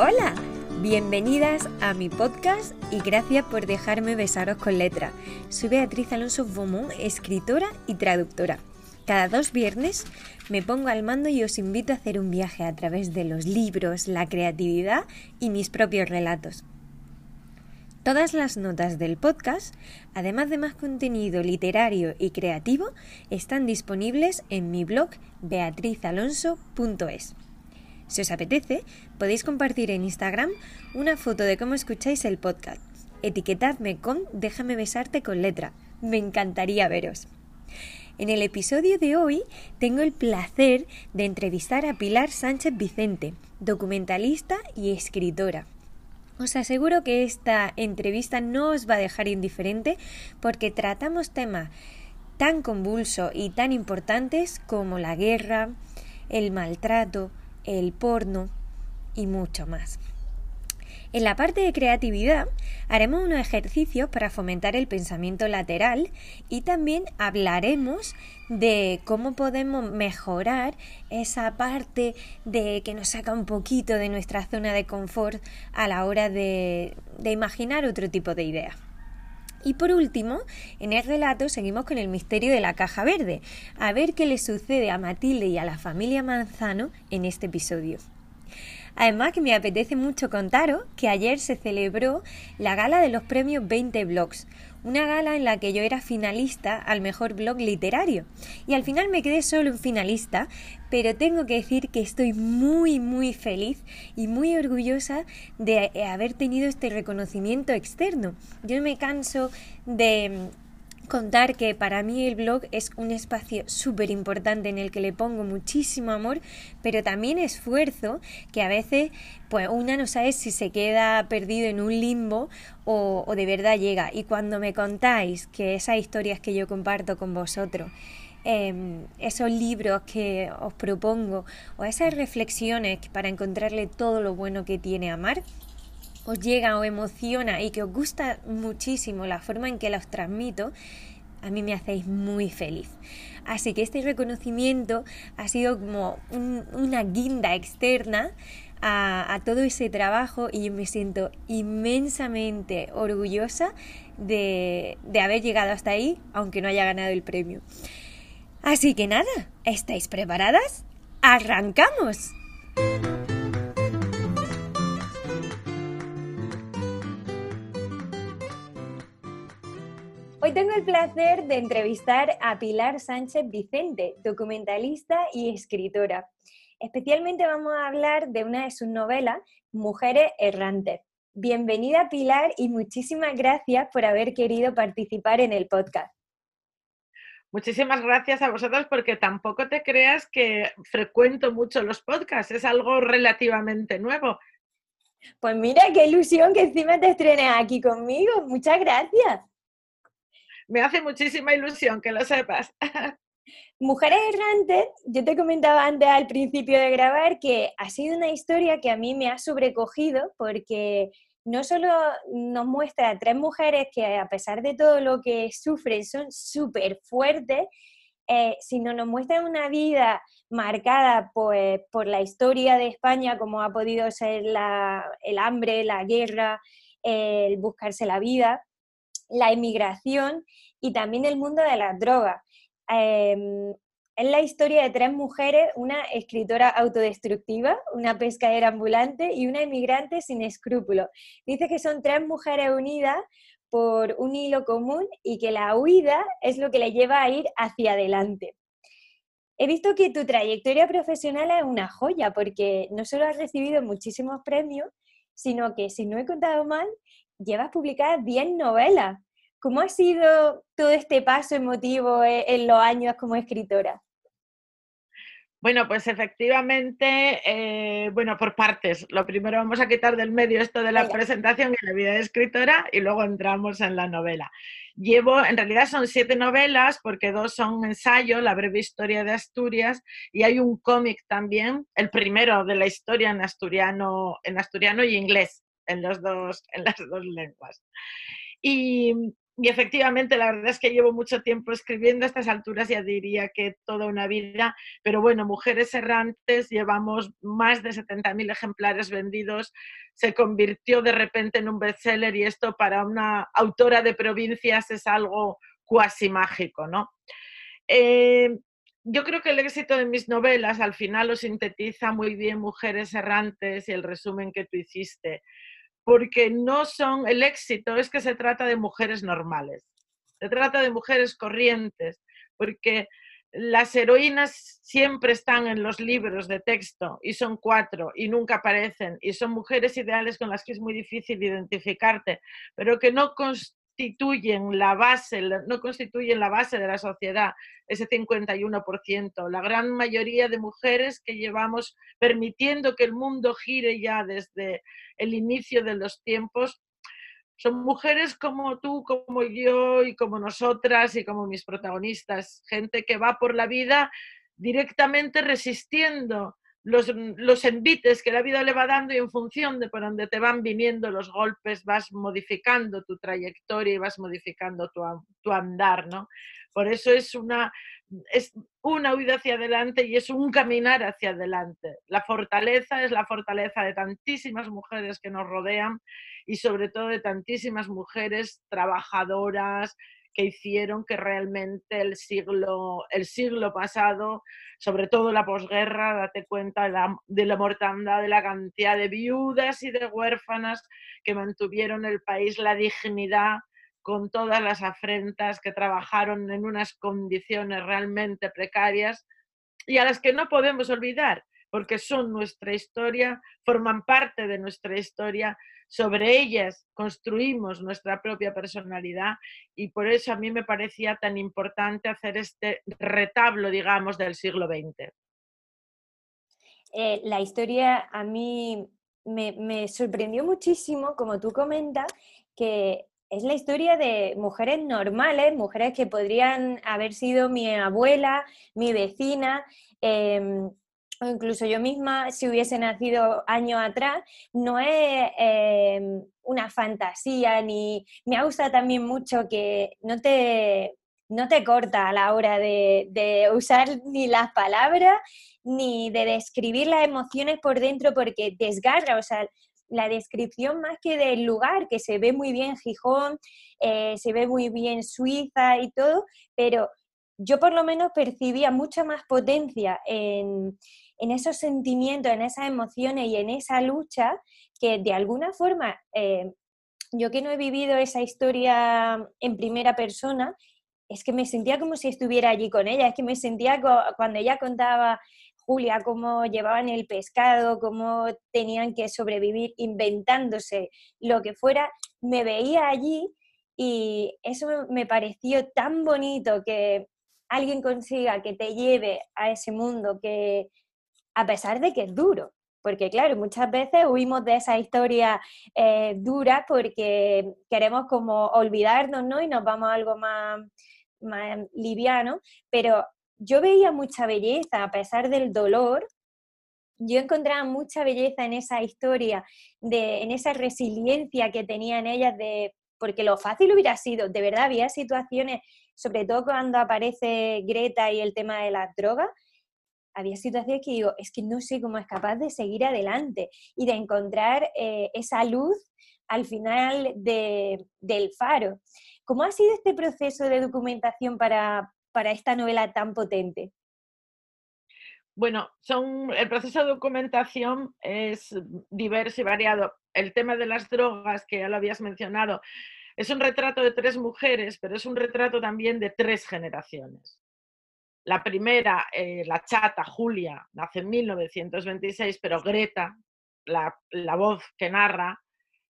Hola, bienvenidas a mi podcast y gracias por dejarme besaros con letra. Soy Beatriz Alonso Beaumont, escritora y traductora. Cada dos viernes me pongo al mando y os invito a hacer un viaje a través de los libros, la creatividad y mis propios relatos. Todas las notas del podcast, además de más contenido literario y creativo, están disponibles en mi blog beatrizalonso.es. Si os apetece, podéis compartir en Instagram una foto de cómo escucháis el podcast. Etiquetadme con Déjame besarte con letra. Me encantaría veros. En el episodio de hoy tengo el placer de entrevistar a Pilar Sánchez Vicente, documentalista y escritora. Os aseguro que esta entrevista no os va a dejar indiferente porque tratamos temas tan convulsos y tan importantes como la guerra, el maltrato, el porno y mucho más. En la parte de creatividad haremos unos ejercicios para fomentar el pensamiento lateral y también hablaremos de cómo podemos mejorar esa parte de que nos saca un poquito de nuestra zona de confort a la hora de, de imaginar otro tipo de ideas. Y por último, en el relato seguimos con el misterio de la caja verde, a ver qué le sucede a Matilde y a la familia Manzano en este episodio. Además que me apetece mucho contaros que ayer se celebró la gala de los premios 20 Blogs, una gala en la que yo era finalista al mejor blog literario. Y al final me quedé solo en finalista, pero tengo que decir que estoy muy, muy feliz y muy orgullosa de haber tenido este reconocimiento externo. Yo me canso de contar que para mí el blog es un espacio súper importante en el que le pongo muchísimo amor, pero también esfuerzo que a veces pues una no sabe si se queda perdido en un limbo o, de verdad llega. Y cuando me contáis que esas historias que yo comparto con vosotros, eh, esos libros que os propongo o esas reflexiones para encontrarle todo lo bueno que tiene amar, os llega o emociona y que os gusta muchísimo la forma en que los transmito, a mí me hacéis muy feliz. Así que este reconocimiento ha sido como una guinda externa a, todo ese trabajo y me siento inmensamente orgullosa de, de haber llegado hasta ahí, aunque no haya ganado el premio. Así que nada, ¿estáis preparadas? ¡Arrancamos! Hoy tengo el placer de entrevistar a Pilar Sánchez Vicente, documentalista y escritora. Especialmente vamos a hablar de una de sus novelas, Mujeres Errantes. Bienvenida Pilar y muchísimas gracias por haber querido participar en el podcast. Muchísimas gracias a vosotros porque tampoco te creas que frecuento mucho los podcasts, es algo relativamente nuevo. Pues mira, qué ilusión que encima te estrenes aquí conmigo. Muchas gracias me hace muchísima ilusión que lo sepas. Mujeres errantes, yo te comentaba antes al principio de grabar que ha sido una historia que a mí me ha sobrecogido porque no solo nos muestra a tres mujeres que a pesar de todo lo que sufren son súper fuertes, eh, sino nos muestra una vida marcada pues, por la historia de España, como ha podido ser el hambre, la guerra, el buscarse la vida la emigración y también el mundo de las drogas. Em, es la historia de tres mujeres, una escritora autodestructiva, una pescadera ambulante y una emigrante sin escrúpulos. Dice que son tres mujeres unidas por un hilo común y que la huida es lo que le lleva a ir hacia adelante. He visto que tu trayectoria profesional es una joya porque no solo has recibido muchísimos premios, sino que, si no he contado mal, llevas publicadas 10 novelas. ¿Cómo ha sido todo este paso emotivo e-, en los años como escritora? Bueno, pues efectivamente, eh, bueno, por partes. Lo primero vamos a quitar del medio esto de la presentación y la vida de escritora y luego entramos en la novela. Llevo, en realidad son siete novelas porque dos son ensayo, La breve historia de Asturias, y hay un cómic también, el primero de la historia en asturiano, en asturiano y inglés, en, los dos, en las dos lenguas. Y y efectivamente, la verdad es que llevo mucho tiempo escribiendo a estas alturas, ya diría que toda una vida, pero bueno, Mujeres Errantes, llevamos más de 70.000 ejemplares vendidos, se convirtió de repente en un bestseller y esto para una autora de provincias es algo cuasi mágico, ¿no? Eh, yo creo que el éxito de mis novelas al final lo sintetiza muy bien Mujeres Errantes y el resumen que tú hiciste porque no son, el éxito es que se trata de mujeres normales, se trata de mujeres corrientes, porque las heroínas siempre están en los libros de texto y son cuatro y nunca aparecen y son mujeres ideales con las que es muy difícil identificarte, pero que no constituyen la base, no constituyen la base de la sociedad, ese 51%. La gran mayoría de mujeres que llevamos permitiendo que el mundo gire ya desde el inicio de los tiempos, son mujeres como tú, como yo y como nosotras y como mis protagonistas, gente que va por la vida directamente resistiendo los, los, envites que la vida le va dando y en función de por donde te van viniendo los golpes vas modificando tu trayectoria y vas modificando tu, tu andar, ¿no? Por eso es una, es una huida hacia adelante y es un caminar hacia adelante. La fortaleza es la fortaleza de tantísimas mujeres que nos rodean y sobre todo de tantísimas mujeres trabajadoras que hicieron que realmente el siglo, el siglo pasado, sobre todo la posguerra, date cuenta de la, de la mortandad, de la cantidad de viudas y de huérfanas que mantuvieron el país la dignidad con todas las afrentas, que trabajaron en unas condiciones realmente precarias y a las que no podemos olvidar, porque son nuestra historia, forman parte de nuestra historia, sobre ellas construimos nuestra propia personalidad y por eso a mí me parecía tan importante hacer este retablo, digamos, del siglo XX. Eh, la historia a mí me, sorprendió muchísimo, como tú comentas, que es la historia de mujeres normales, mujeres que podrían haber sido mi abuela, mi vecina, em, o incluso yo misma, si hubiese nacido años atrás, no es em, una fantasía, ni me gusta también mucho que no te, no te corta a la hora de, de usar ni las palabras ni de describir las emociones por dentro porque desgarra, o sea, la descripción más que del lugar, que se ve muy bien Gijón, eh, se ve muy bien Suiza y todo, pero yo por lo menos percibía mucha más potencia en, esos sentimientos, en esas emociones y en esa lucha que de alguna forma, eh, yo que no he vivido esa historia en primera persona, es que me sentía como si estuviera allí con ella, es que me sentía cuando ella contaba Julia, cómo llevaban el pescado, cómo tenían que sobrevivir inventándose lo que fuera, me veía allí y eso me pareció tan bonito que alguien consiga que te lleve a ese mundo que a pesar de que es duro, porque claro, muchas veces huimos de esa historia eh, dura porque queremos como olvidarnos, ¿no? Y nos vamos a algo más, más liviano, pero yo veía mucha belleza a pesar del dolor. Yo encontraba mucha belleza en esa historia, de, en esa resiliencia que tenían ellas, de, porque lo fácil hubiera sido, de verdad, había situaciones, sobre todo cuando aparece Greta y el tema de las drogas, había situaciones que digo, es que no sé cómo es capaz de seguir adelante y de encontrar eh, esa luz al final del faro. ¿Cómo ha sido este proceso de documentación para, para esta novela tan potente? Bueno, son, el proceso de documentación es diverso y variado. El tema de las drogas, que ya lo habías mencionado, es un retrato de tres mujeres, pero es un retrato también de tres generaciones. La primera, eh, la chata Julia, nace en 1926, pero Greta, la, voz que narra,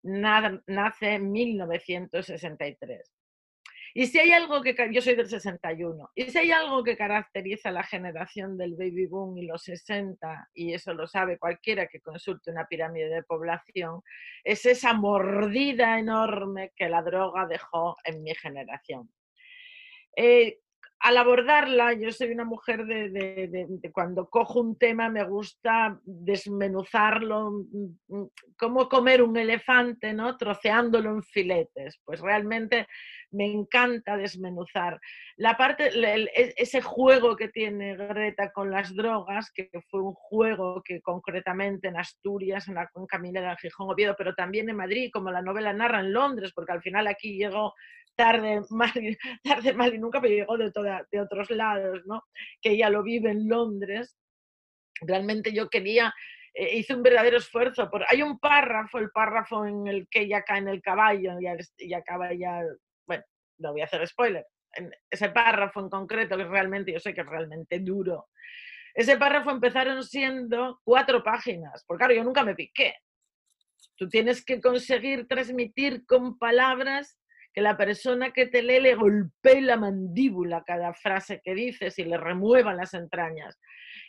nace en 1963. Y si hay algo que, yo soy del 61, y si hay algo que caracteriza a la generación del baby boom y los 60, y eso lo sabe cualquiera que consulte una pirámide de población, es esa mordida enorme que la droga dejó en mi generación. Eh, al abordarla, yo soy una mujer de, cuando cojo un tema me gusta desmenuzarlo, mm, mm, como comer un elefante, ¿no? Troceándolo en filetes. Pues realmente me encanta desmenuzar. La parte, e, ese juego que tiene Greta con las drogas, que fue un juego que concretamente en Asturias, en la Cuenca Minera, Gijón, Oviedo, pero también en Madrid, como la novela narra en Londres, porque al final aquí llegó tarde, mal, tarde, y nunca, pero llegó de, toda, de otros lados, ¿no? que ella lo vive en Londres. Realmente yo quería eh, hice un verdadero esfuerzo. Por, hay un párrafo, el párrafo en el que ella cae en el caballo y, acaba ya, no voy a hacer spoiler, en ese párrafo en concreto, que realmente, yo sé que es realmente duro, ese párrafo empezaron siendo cuatro páginas, porque claro, yo nunca me piqué. Tú tienes que conseguir transmitir con palabras que la persona que te lee le golpee la mandíbula cada frase que dices y le remueva las entrañas.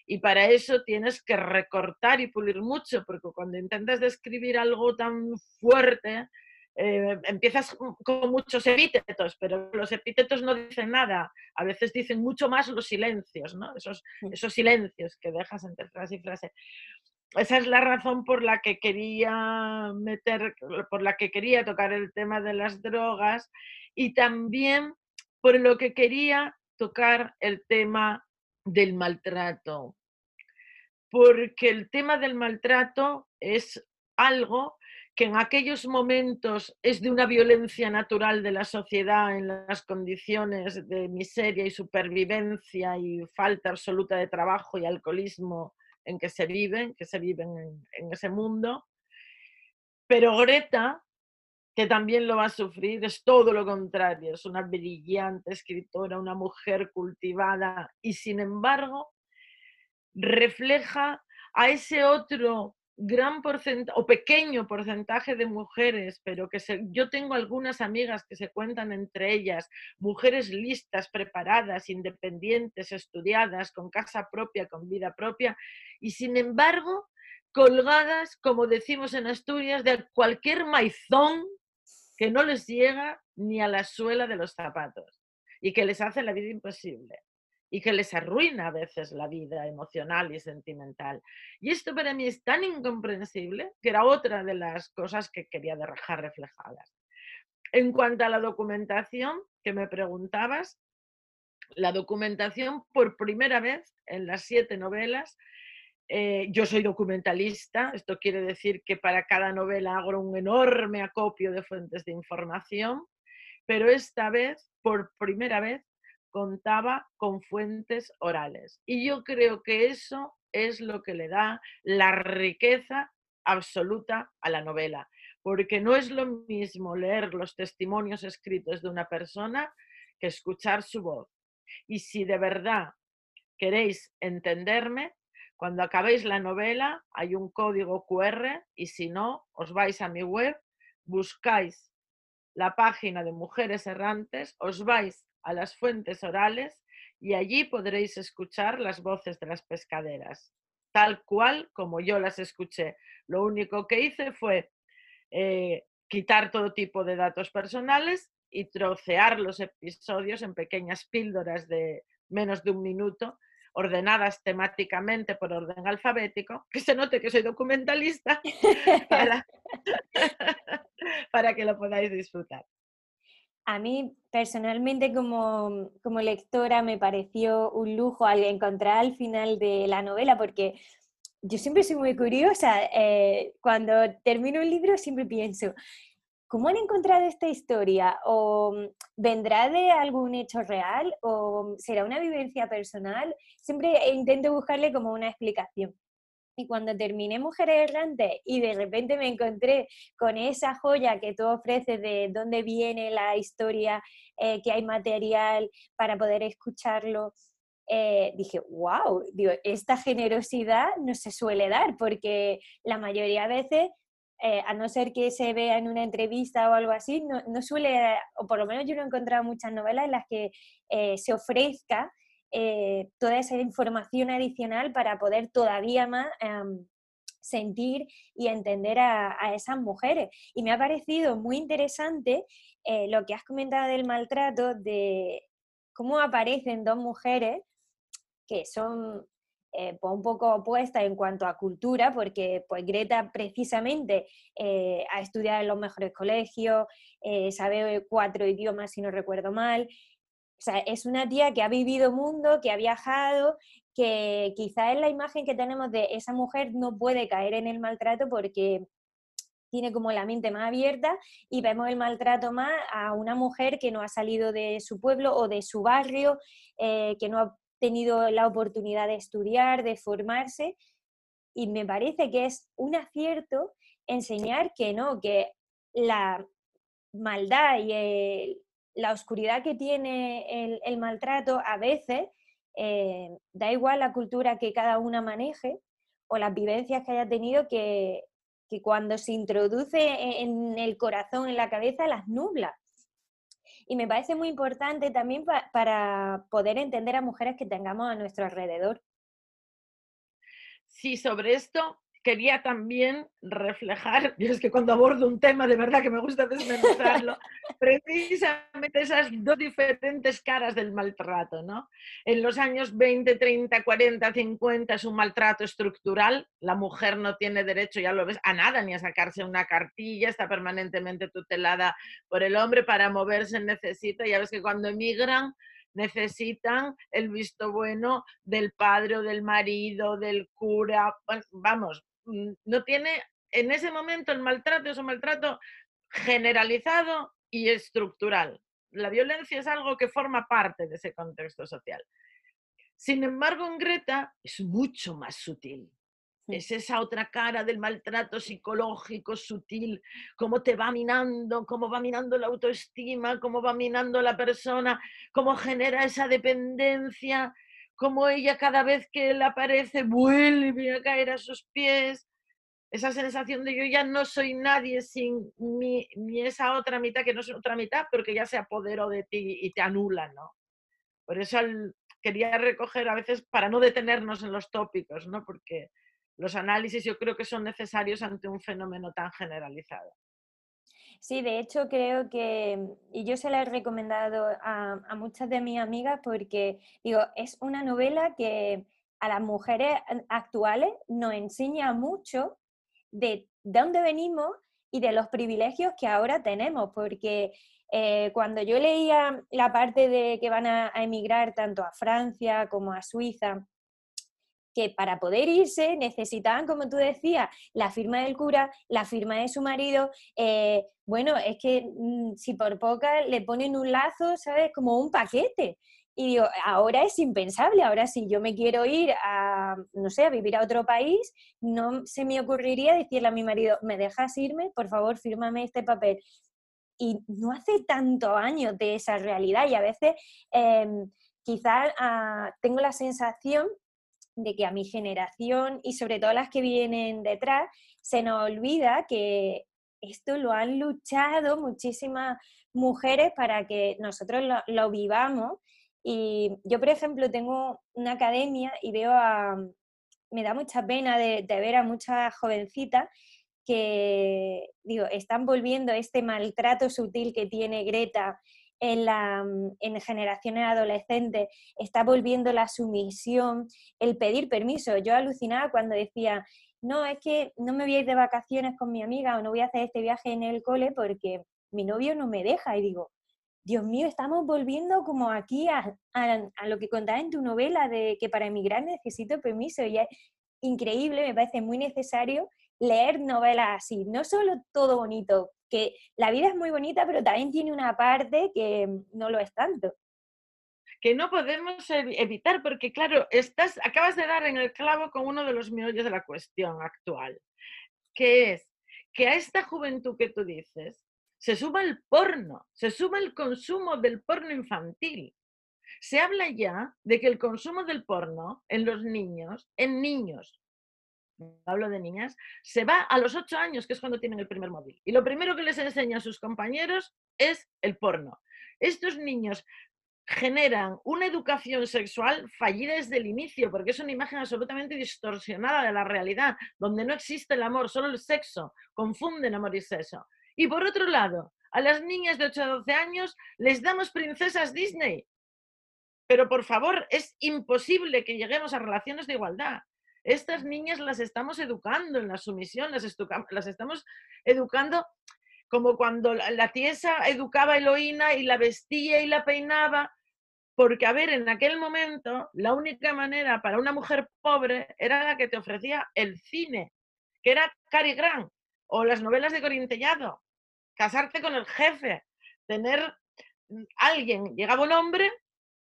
Y para eso tienes que recortar y pulir mucho, porque cuando intentas describir algo tan fuerte, eh, empiezas con muchos epítetos, pero los epítetos no dicen nada. A veces dicen mucho más los silencios, ¿no? esos, esos silencios que dejas entre frase y frase. Esa es la razón por la que quería meter, por la que quería tocar el tema de las drogas y también por lo que quería tocar el tema del maltrato, porque el tema del maltrato es algo que en aquellos momentos es de una violencia natural de la sociedad en las condiciones de miseria y supervivencia y falta absoluta de trabajo y alcoholismo en que se viven, que se viven en, en ese mundo. Pero Greta que también lo va a sufrir, es todo lo contrario, es una brillante escritora, una mujer cultivada y sin embargo refleja a ese otro gran porcentaje o pequeño porcentaje de mujeres, pero que yo tengo algunas amigas que se cuentan entre ellas, mujeres listas, preparadas, independientes, estudiadas, con casa propia, con vida propia, y sin embargo colgadas, como decimos en Asturias, de cualquier maizón que no les llega ni a la suela de los zapatos y que les hace la vida imposible y que les arruina a veces la vida emocional y sentimental. Y esto para mí es tan incomprensible que era otra de las cosas que quería dejar reflejadas. En cuanto a la documentación que me preguntabas, la documentación por primera vez en las siete novelas eh, yo soy documentalista, esto quiere decir que para cada novela hago un enorme acopio de fuentes de información, pero esta vez, por primera vez, contaba con fuentes orales. Y yo creo que eso es lo que le da la riqueza absoluta a la novela, porque no es lo mismo leer los testimonios escritos de una persona que escuchar su voz. Y si de verdad queréis entenderme, cuando acabéis la novela hay un código QR y si no, os vais a mi web, buscáis la página de Mujeres Errantes, os vais a las fuentes orales y allí podréis escuchar las voces de las pescaderas, tal cual como yo las escuché. Lo único que hice fue eh, quitar todo tipo de datos personales y trocear los episodios en pequeñas píldoras de menos de un minuto ordenadas temáticamente por orden alfabético, que se note que soy documentalista, para, que lo podáis disfrutar. A mí personalmente como, como, lectora me pareció un lujo al encontrar al final de la novela porque yo siempre soy muy curiosa. Eh, cuando termino un libro siempre pienso, ¿cómo han encontrado esta historia? ¿O vendrá de algún hecho real? ¿O será una vivencia personal? Siempre intento buscarle como una explicación. Y cuando terminé Mujeres Errantes y de repente me encontré con esa joya que tú ofreces de dónde viene la historia, eh, que hay material para poder escucharlo, eh, dije, wow, digo, esta generosidad no se suele dar porque la mayoría de veces eh, a no ser que se vea en una entrevista o algo así, no, suele, o por lo menos yo no he encontrado muchas novelas en las que se ofrezca eh, toda esa información adicional para poder todavía más em, sentir y entender a, esas mujeres. Y me ha parecido muy interesante lo que has comentado del maltrato, de cómo aparecen dos mujeres que son eh, pues un poco opuesta en cuanto a cultura, porque pues Greta precisamente eh, ha estudiado en los mejores colegios, eh, sabe cuatro idiomas si no recuerdo mal. O sea, es una tía que ha vivido mundo, que ha viajado, que quizá es la imagen que tenemos de esa mujer no puede caer en el maltrato porque tiene como la mente más abierta y vemos el maltrato más a una mujer que no ha salido de su pueblo o de su barrio, que no ha tenido la oportunidad de estudiar, de formarse, y me parece que es un acierto enseñar que no, que la maldad y la oscuridad que tiene el, maltrato a veces, eh, da igual la cultura que cada una maneje o las vivencias que haya tenido, que, cuando se introduce en el corazón, en la cabeza, las nubla. Y me parece muy importante también para poder entender a mujeres que tengamos a nuestro alrededor. Sí, sobre esto quería también reflejar, y es que cuando abordo un tema de verdad que me gusta desmenuzarlo, precisamente esas dos diferentes caras del maltrato, ¿no? En los años 20, 30, 40, 50 es un maltrato estructural, la mujer no tiene derecho, ya lo ves, a nada, ni a sacarse una cartilla, está permanentemente tutelada por el hombre, para moverse necesita, ya ves que cuando emigran necesitan el visto bueno del padre o del marido, del cura, vamos, no tiene, en ese momento el maltrato es un maltrato generalizado y estructural. La violencia es algo que forma parte de ese contexto social. Sin embargo, en Greta es mucho más sutil. Es esa otra cara del maltrato psicológico sutil, cómo te va minando, cómo va minando la autoestima, cómo va minando la persona, cómo genera esa dependencia, como ella cada vez que él aparece vuelve a caer a sus pies, esa sensación de yo ya no soy nadie sin mi, esa otra mitad que no es otra mitad, porque ya se apoderó de ti y te anula, ¿no? Por eso quería recoger a veces para no detenernos en los tópicos, ¿no? Porque los análisis yo creo que son necesarios ante un fenómeno tan generalizado. Sí, de hecho creo que, y yo se la he recomendado a, muchas de mis amigas porque, digo, es una novela que a las mujeres actuales nos enseña mucho de dónde venimos y de los privilegios que ahora tenemos, porque eh, cuando yo leía la parte de que van a emigrar tanto a Francia como a Suiza, que para poder irse necesitaban, como tú decías, la firma del cura, la firma de su marido. Eh, bueno, es que mm, si por poca le ponen un lazo, ¿sabes? Como un paquete. Y digo, ahora es impensable, ahora si yo me quiero ir a, no sé, a vivir a otro país, no se me ocurriría decirle a mi marido, ¿me dejas irme? Por favor, fírmame este papel. Y no hace tanto años de esa realidad y a veces em, quizás ah, tengo la sensación de que a mi generación y sobre todo las que vienen detrás, se nos olvida que esto lo han luchado muchísimas mujeres para que nosotros lo, vivamos. Y yo, por ejemplo, tengo una academia y veo a, me da mucha pena de, ver a muchas jovencitas que, digo, están volviendo este maltrato sutil que tiene Greta en, la, mm, en generaciones adolescentes, está volviendo la sumisión, el pedir permiso. Yo alucinaba cuando decía, no, es que no me voy a ir de vacaciones con mi amiga o no voy a hacer este viaje en el cole porque mi novio no me deja. Y digo, Dios mío, estamos volviendo como aquí a, a, lo que contaba en tu novela de que para emigrar necesito permiso. Y es increíble, me parece muy necesario leer novelas así. No solo todo bonito, que la vida es muy bonita, pero también tiene una parte que no lo es tanto. Que no podemos evitar, porque claro, estás, acabas de dar en el clavo con uno de los meollos de la cuestión actual, que es que a esta juventud que tú dices se suma el porno, se suma el consumo del porno infantil. Se habla ya de que el consumo del porno en los niños, en niños hablo de niñas, se va a los ocho años, que es cuando tienen el primer móvil. Y lo primero que les enseña a sus compañeros es el porno. Estos niños generan una educación sexual fallida desde el inicio, porque es una imagen absolutamente distorsionada de la realidad, donde no existe el amor, solo el sexo, confunden amor y sexo. Y por otro lado, a las niñas de 8 a 12 años les damos princesas Disney, pero por favor, es imposible que lleguemos a relaciones de igualdad. Estas niñas las estamos educando en la sumisión, las, estamos educando como cuando la tiesa educaba a Eloína y la vestía y la peinaba, porque, a ver, en aquel momento la única manera para una mujer pobre era la que te ofrecía el cine, que era Cary Grant, o las novelas de Corintellado, casarte con el jefe, tener mm, alguien, llegaba un hombre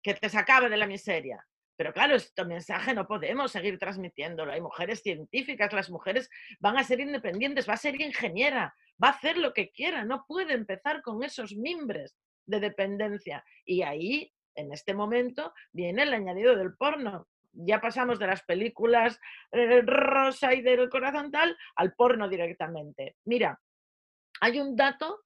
que te sacaba de la miseria. Pero claro, este mensaje no podemos seguir transmitiéndolo. Hay mujeres científicas, las mujeres van a ser independientes, va a ser ingeniera, va a hacer lo que quiera, no puede empezar con esos mimbres de dependencia. Y ahí, en este momento, viene el añadido del porno. Ya pasamos de las películas eh, rosa y del corazón tal al porno directamente. Mira, hay un dato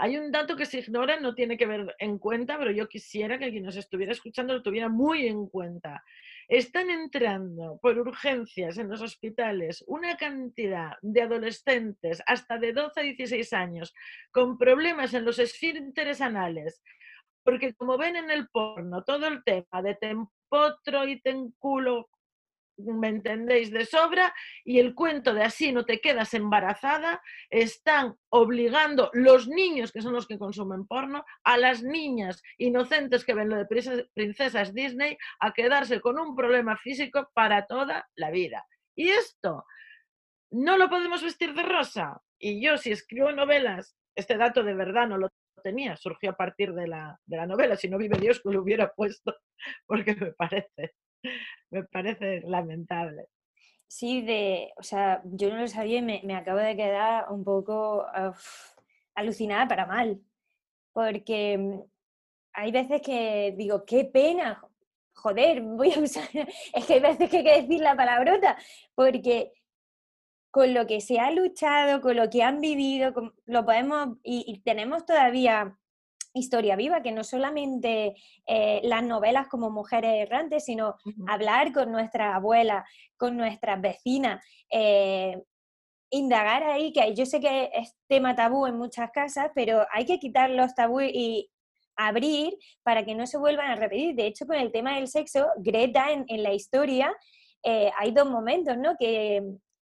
hay un dato que se ignora, no tiene que ver en cuenta, pero yo quisiera que quien nos estuviera escuchando lo tuviera muy en cuenta. Están entrando por urgencias en los hospitales una cantidad de adolescentes hasta de 12 a 16 años con problemas en los esfínteres anales, porque como ven en el porno todo el tema de tempotro y tenculo me entendéis, de sobra, y el cuento de así no te quedas embarazada, están obligando los niños, que son los que consumen porno, a las niñas inocentes que ven lo de princesas Disney, a quedarse con un problema físico para toda la vida. Y esto no lo podemos vestir de rosa. Y yo, si escribo novelas, este dato de verdad no lo tenía, surgió a partir de la, de la novela, si no vive Dios que lo hubiera puesto, porque me parece me parece lamentable. Sí, de, o sea, yo no lo sabía y me, acabo de quedar un poco alucinada para mal, porque mm, hay veces que digo, qué pena, joder, voy a usar, es que hay veces que hay que decir la palabrota, porque con lo que se ha luchado, con lo que han vivido, lo podemos, y tenemos todavía historia viva, que no solamente eh, las novelas como mujeres errantes, sino hablar con nuestra abuela, con nuestras vecinas, eh, indagar ahí, que yo sé que es tema tabú en muchas casas, pero hay que quitar los tabúes y abrir para que no se vuelvan a repetir. De hecho, con el tema del sexo, Greta en, la historia, eh, hay dos momentos, ¿no? Que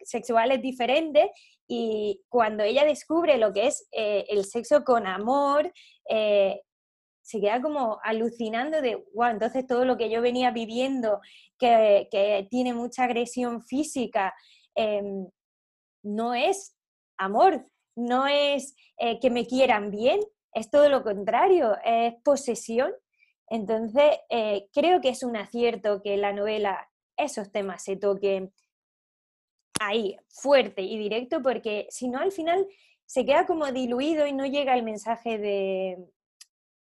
sexuales diferentes y cuando ella descubre lo que es eh, el sexo con amor, eh, se queda como alucinando de, wow, entonces todo lo que yo venía viviendo, que, tiene mucha agresión física, em, no es amor, no es eh, que me quieran bien, es todo lo contrario, es posesión. Entonces, creo que es un acierto que la novela esos temas se toquen ahí, fuerte y directo, porque si no al final se queda como diluido y no llega el mensaje de,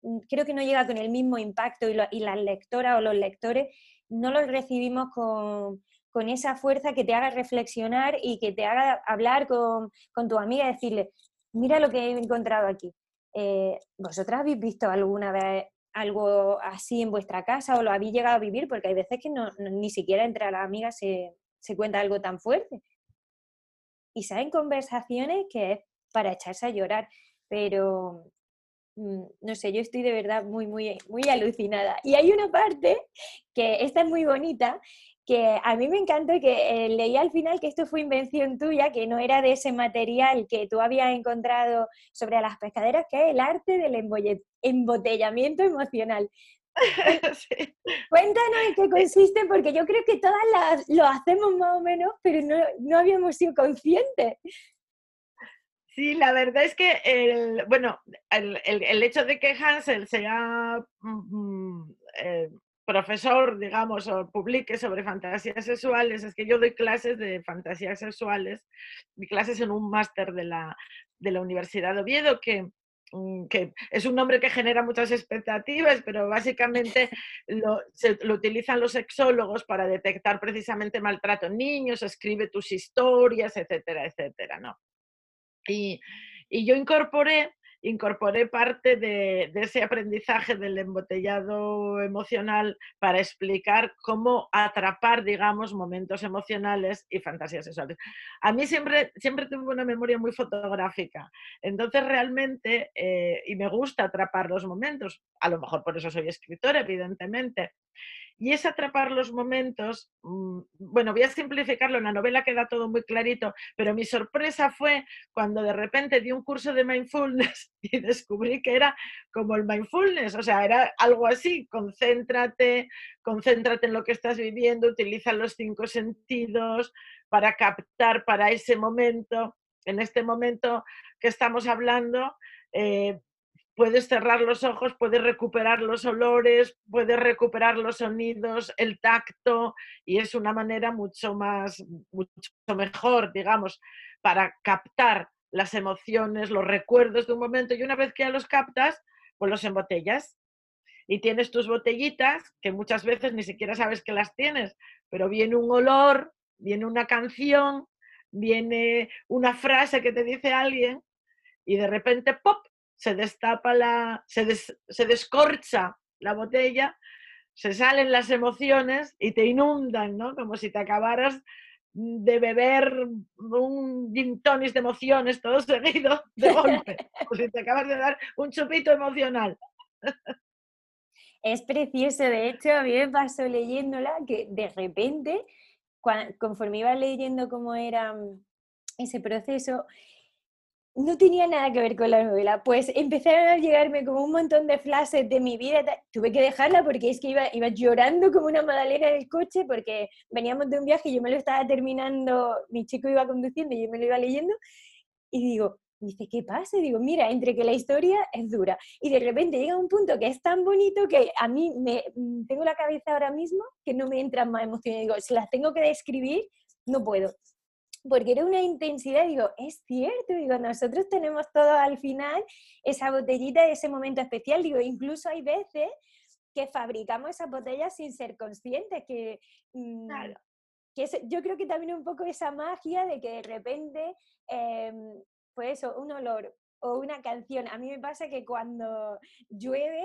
mm, creo que no llega con el mismo impacto y, y las lectoras o los lectores no los recibimos con, esa fuerza que te haga reflexionar y que te haga hablar con, tu amiga y decirle, mira lo que he encontrado aquí. Eh, ¿Vosotras habéis visto alguna vez algo así en vuestra casa o lo habéis llegado a vivir? Porque hay veces que no, ni siquiera entre las amigas se, se cuenta algo tan fuerte. Y saben conversaciones que es para echarse a llorar, pero mm, no sé, yo estoy de verdad muy, muy, muy alucinada. Y hay una parte que esta es muy bonita, que a mí me encantó que eh, leí al final que esto fue invención tuya, que no era de ese material que tú habías encontrado sobre las pescaderas, que es el arte del embotellamiento emocional. Cuéntanos en qué consiste, porque yo creo que todas las, lo hacemos más o menos, pero no, habíamos sido conscientes. Sí, la verdad es que el, bueno, el, hecho de que Hansel sea mm, mm, eh, profesor, digamos, o publique sobre fantasías sexuales, es que yo doy clases de fantasías sexuales, mi clases en un máster de la, de la Universidad de Oviedo, que, que es un nombre que genera muchas expectativas, pero básicamente lo, utilizan los sexólogos para detectar precisamente maltrato en niños, escribe tus historias, etcétera, etcétera, ¿no? Y, yo incorporé incorporé parte de, ese aprendizaje del embotellado emocional para explicar cómo atrapar, digamos, momentos emocionales y fantasías sexuales. A mí siempre, siempre tuve una memoria muy fotográfica, entonces realmente, eh, y me gusta atrapar los momentos, a lo mejor por eso soy escritora, evidentemente, y es atrapar los momentos, mm, bueno, voy a simplificarlo, en la novela queda todo muy clarito, pero mi sorpresa fue cuando de repente di un curso de mindfulness y descubrí que era como el mindfulness, o sea, era algo así, concéntrate, concéntrate en lo que estás viviendo, utiliza los cinco sentidos para captar para ese momento, en este momento que estamos hablando, eh, puedes cerrar los ojos, puedes recuperar los olores, puedes recuperar los sonidos, el tacto, y es una manera mucho más, mucho mejor, digamos, para captar las emociones, los recuerdos de un momento, y una vez que ya los captas, pues los embotellas. Y tienes tus botellitas, que muchas veces ni siquiera sabes que las tienes, pero viene un olor, viene una canción, viene una frase que te dice alguien, y de repente, ¡pop! Se destapa la, se, se descorcha la botella, se salen las emociones y te inundan, ¿no? Como si te acabaras de beber un gin de emociones todo seguido de golpe, como si te acabas de dar un chupito emocional. Es precioso, de hecho, a mí me pasó leyéndola que de repente, conforme iba leyendo cómo era mm, ese proceso, no tenía nada que ver con la novela. Pues empezaron a llegarme como un montón de flashes de mi vida. Tuve que dejarla porque es que iba, llorando como una madalena en el coche porque veníamos de un viaje y yo me lo estaba terminando, mi chico iba conduciendo y yo me lo iba leyendo. Y digo, dice, ¿qué pasa? Digo, mira, entre que la historia es dura y de repente llega un punto que es tan bonito que a mí me mm, tengo la cabeza ahora mismo que no me entran más emociones. Digo, si las tengo que describir, no puedo porque era una intensidad, digo, es cierto, digo, nosotros tenemos todo al final, esa botellita de ese momento especial, digo, incluso hay veces que fabricamos esas botellas sin ser conscientes, que, mm, que yo creo que también un poco esa magia de que de repente, pues eso, un olor o una canción, a mí me pasa que cuando llueve,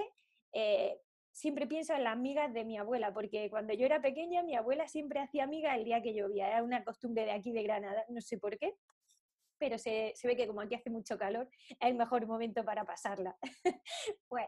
eh, siempre pienso en las amigas de mi abuela, porque cuando yo era pequeña mi abuela siempre hacía amigas el día que llovía, era una costumbre de aquí de Granada, no sé por qué, pero se, ve que como aquí hace mucho calor, es el mejor momento para pasarla. pues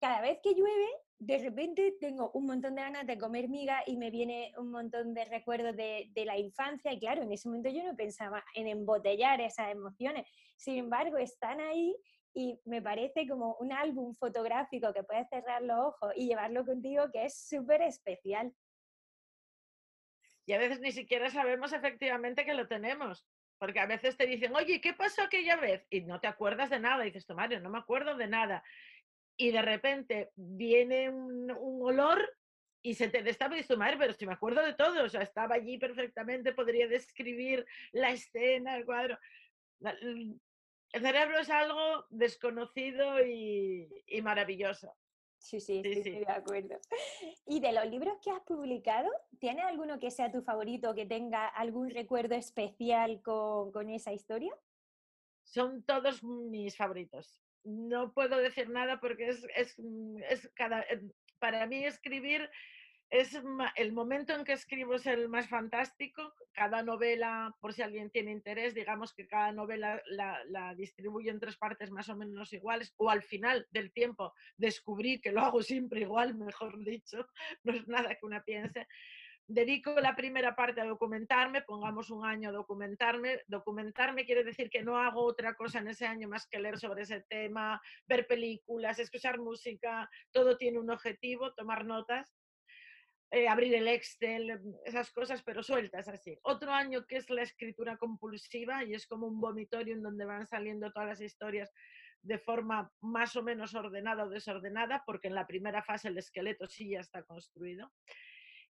cada vez que llueve, de repente tengo un montón de ganas de comer miga y me viene un montón de recuerdos de, de, la infancia. Y claro, en ese momento yo no pensaba en embotellar esas emociones, sin embargo están ahí y me parece como un álbum fotográfico que puedes cerrar los ojos y llevarlo contigo que es súper especial. Y a veces ni siquiera sabemos efectivamente que lo tenemos, porque a veces te dicen, oye, ¿qué pasó aquella vez? Y no te acuerdas de nada, dices, Mario, no me acuerdo de nada. Y de repente viene un, olor y se te destapa y dices, madre, pero si me acuerdo de todo, o sea, estaba allí perfectamente, podría describir la escena, el cuadro el cerebro es algo desconocido y, maravilloso. Sí, sí, sí, estoy de acuerdo. ¿Y de los libros que has publicado, ¿tienes alguno que sea tu favorito, que tenga algún recuerdo especial con, esa historia? Son todos mis favoritos. No puedo decir nada porque es, es, es cada, eh, para mí escribir es el momento en que escribo es el más fantástico. Cada novela, por si alguien tiene interés, digamos que cada novela la, distribuyo en tres partes más o menos iguales, o al final del tiempo descubrí que lo hago siempre igual, mejor dicho, no es nada que una piense. Dedico la primera parte a documentarme, pongamos un año a documentarme. Documentarme quiere decir que no hago otra cosa en ese año más que leer sobre ese tema, ver películas, escuchar música, todo tiene un objetivo, tomar notas eh, abrir el Excel, mm, esas cosas, pero sueltas así. Otro año que es la escritura compulsiva y es como un vomitorio en donde van saliendo todas las historias de forma más o menos ordenada o desordenada, porque en la primera fase el esqueleto sí ya está construido.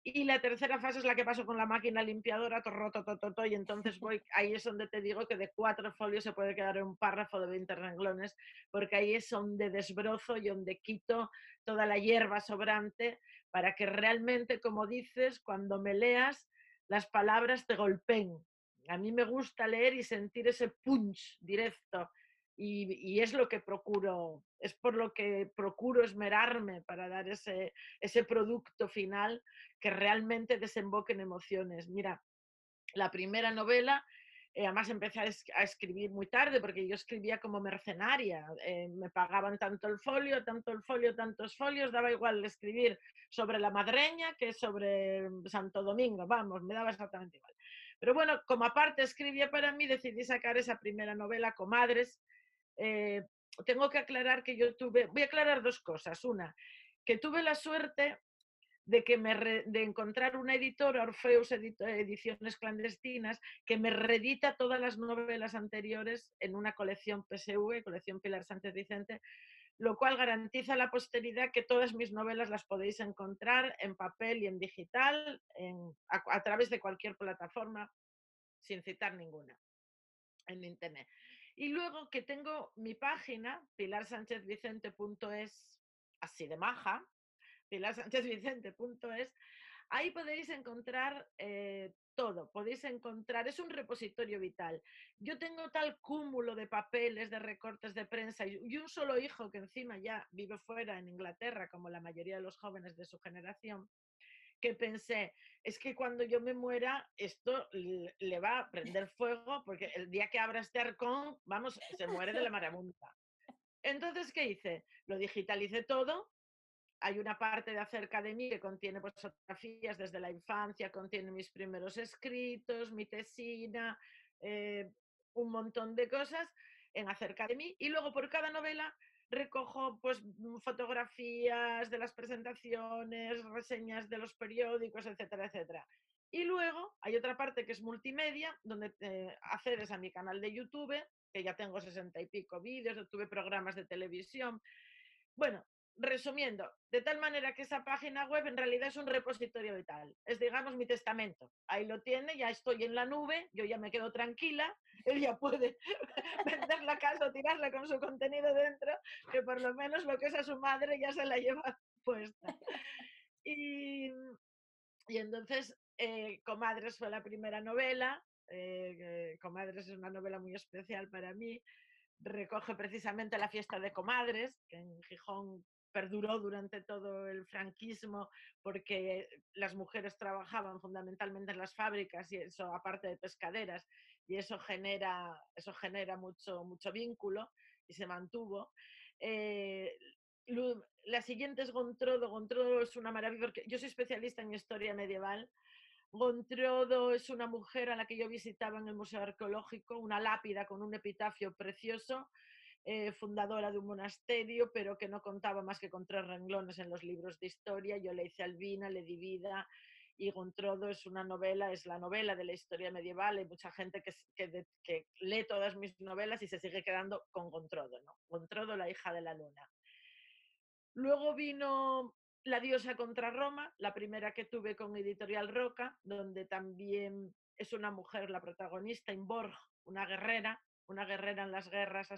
Y la tercera fase es la que paso con la máquina limpiadora, to, y entonces voy, ahí es donde te digo que de cuatro folios se puede quedar un párrafo de 20 renglones, porque ahí es donde desbrozo y donde quito toda la hierba sobrante para que realmente, como dices, cuando me leas, las palabras te golpeen. A mí me gusta leer y sentir ese punch directo y, es lo que procuro, es por lo que procuro esmerarme para dar ese, ese producto final que realmente desemboque en emociones. Mira, la primera novela eh, además empecé a, escribir muy tarde porque yo escribía como mercenaria. Eh, me pagaban tanto el folio, tanto el folio, tantos folios, daba igual escribir sobre la madreña que sobre Santo Domingo, vamos, me daba exactamente igual. Pero bueno, como aparte escribía para mí, decidí sacar esa primera novela, Comadres. Eh, tengo que aclarar que yo tuve, voy a aclarar dos cosas. Una, que tuve la suerte de, que me de encontrar una editora, Orfeus Ediciones Clandestinas, que me reedita todas las novelas anteriores en una colección PSV, colección Pilar Sánchez Vicente, lo cual garantiza la posteridad que todas mis novelas las podéis encontrar en papel y en digital, a, través de cualquier plataforma, sin citar ninguna, en internet. Y luego que tengo mi página, pilarsánchezvicente.es, así de maja, pilarsánchezvicente.es, ahí podéis encontrar eh, todo, podéis encontrar, es un repositorio vital. Yo tengo tal cúmulo de papeles, de recortes de prensa y un solo hijo que encima ya vive fuera en Inglaterra, como la mayoría de los jóvenes de su generación, que pensé, es que cuando yo me muera, esto le va a prender fuego, porque el día que abra este arcón, vamos, se muere de la marabunta. Entonces, ¿qué hice? Lo digitalicé todo hay una parte de acerca de mí que contiene pues, fotografías desde la infancia, contiene mis primeros escritos, mi tesina, eh, un montón de cosas en acerca de mí. Y luego por cada novela recojo pues, fotografías de las presentaciones, reseñas de los periódicos, etcétera, etcétera. Y luego hay otra parte que es multimedia, donde eh, accedes a mi canal de YouTube, que ya tengo sesenta y pico vídeos, tuve programas de televisión. Bueno, resumiendo, de tal manera que esa página web en realidad es un repositorio vital, es digamos mi testamento. Ahí lo tiene, ya estoy en la nube, yo ya me quedo tranquila, él ya puede vender la casa o tirarla con su contenido dentro, que por lo menos lo que es a su madre ya se la lleva puesta. Y, entonces, eh, Comadres fue la primera novela, eh, Comadres es una novela muy especial para mí, recoge precisamente la fiesta de comadres, que en Gijón perduró durante todo el franquismo porque las mujeres trabajaban fundamentalmente en las fábricas y eso aparte de pescaderas y eso genera, eso genera mucho, mucho vínculo y se mantuvo. Eh, la siguiente es Gontrodo. Gontrodo es una maravilla porque yo soy especialista en historia medieval. Gontrodo es una mujer a la que yo visitaba en el Museo Arqueológico, una lápida con un epitafio precioso eh, fundadora de un monasterio, pero que no contaba más que con tres renglones en los libros de historia. Yo le hice Albina, le di vida y Gontrodo es una novela, es la novela de la historia medieval. Hay mucha gente que, que, lee todas mis novelas y se sigue quedando con Gontrodo, ¿no? Gontrodo, la hija de la luna. Luego vino La diosa contra Roma, la primera que tuve con Editorial Roca, donde también es una mujer la protagonista, Inborg, una guerrera, una guerrera en las guerras,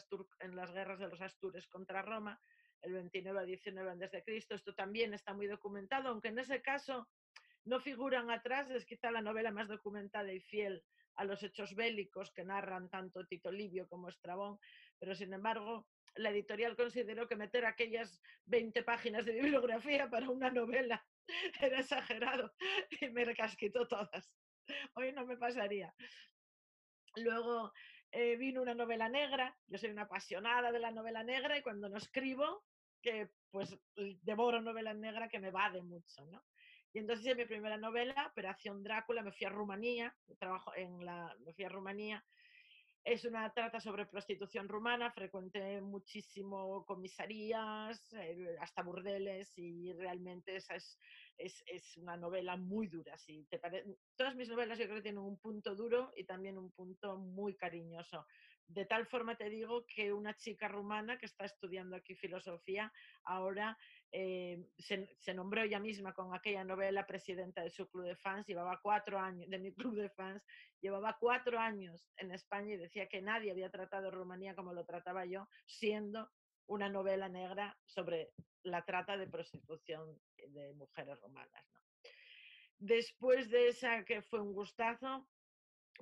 en las guerras de los Astures contra Roma, el 29 a 19 a.C. Esto también está muy documentado, aunque en ese caso no figuran atrás, es quizá la novela más documentada y fiel a los hechos bélicos que narran tanto Tito Livio como Estrabón, pero sin embargo la editorial consideró que meter aquellas 20 páginas de bibliografía para una novela era exagerado y me recasquitó todas. Hoy no me pasaría. Luego eh, vino una novela negra, yo soy una apasionada de la novela negra y cuando no escribo, que pues devoro novela negra que me vade mucho, ¿no? Y entonces hice mi primera novela, Operación Drácula, me fui a Rumanía, trabajo en la, me fui a Rumanía es una trata sobre prostitución rumana, frecuenté muchísimo comisarías, eh, hasta burdeles y realmente esa es, es, es una novela muy dura. Si te Todas mis novelas yo creo que tienen un punto duro y también un punto muy cariñoso. De tal forma te digo que una chica rumana que está estudiando aquí filosofía ahora eh, se, nombró ella misma con aquella novela presidenta de su club de fans, llevaba cuatro años, de mi club de fans, llevaba cuatro años en España y decía que nadie había tratado Rumanía como lo trataba yo, siendo una novela negra sobre la trata de prostitución de mujeres romanas. Después de esa, que fue un gustazo,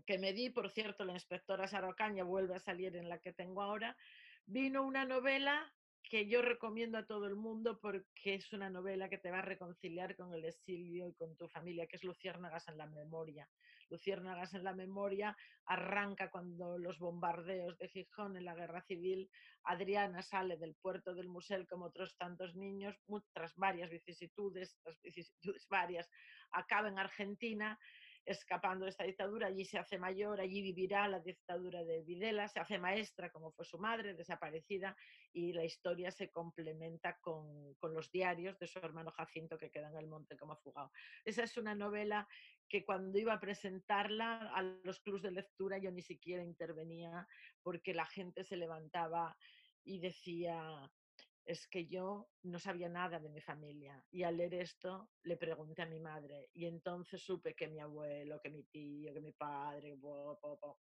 que me di, por cierto, la inspectora Sarocaña vuelve a salir en la que tengo ahora, vino una novela que yo recomiendo a todo el mundo porque es una novela que te va a reconciliar con el exilio y con tu familia, que es Luciérnagas en la memoria. Luciérnagas en la memoria arranca cuando los bombardeos de Gijón en la guerra civil, Adriana sale del puerto del Musel como otros tantos niños, tras varias vicisitudes, vicisitudes varias, acaba en Argentina escapando de esta dictadura, allí se hace mayor, allí vivirá la dictadura de Videla, se hace maestra como fue su madre, desaparecida, y la historia se complementa con, con, los diarios de su hermano Jacinto que queda en el monte como fugado. Esa es una novela que cuando iba a presentarla a los clubs de lectura yo ni siquiera intervenía porque la gente se levantaba y decía, es que yo no sabía nada de mi familia y al leer esto le pregunté a mi madre y entonces supe que mi abuelo, que mi tío, que mi padre,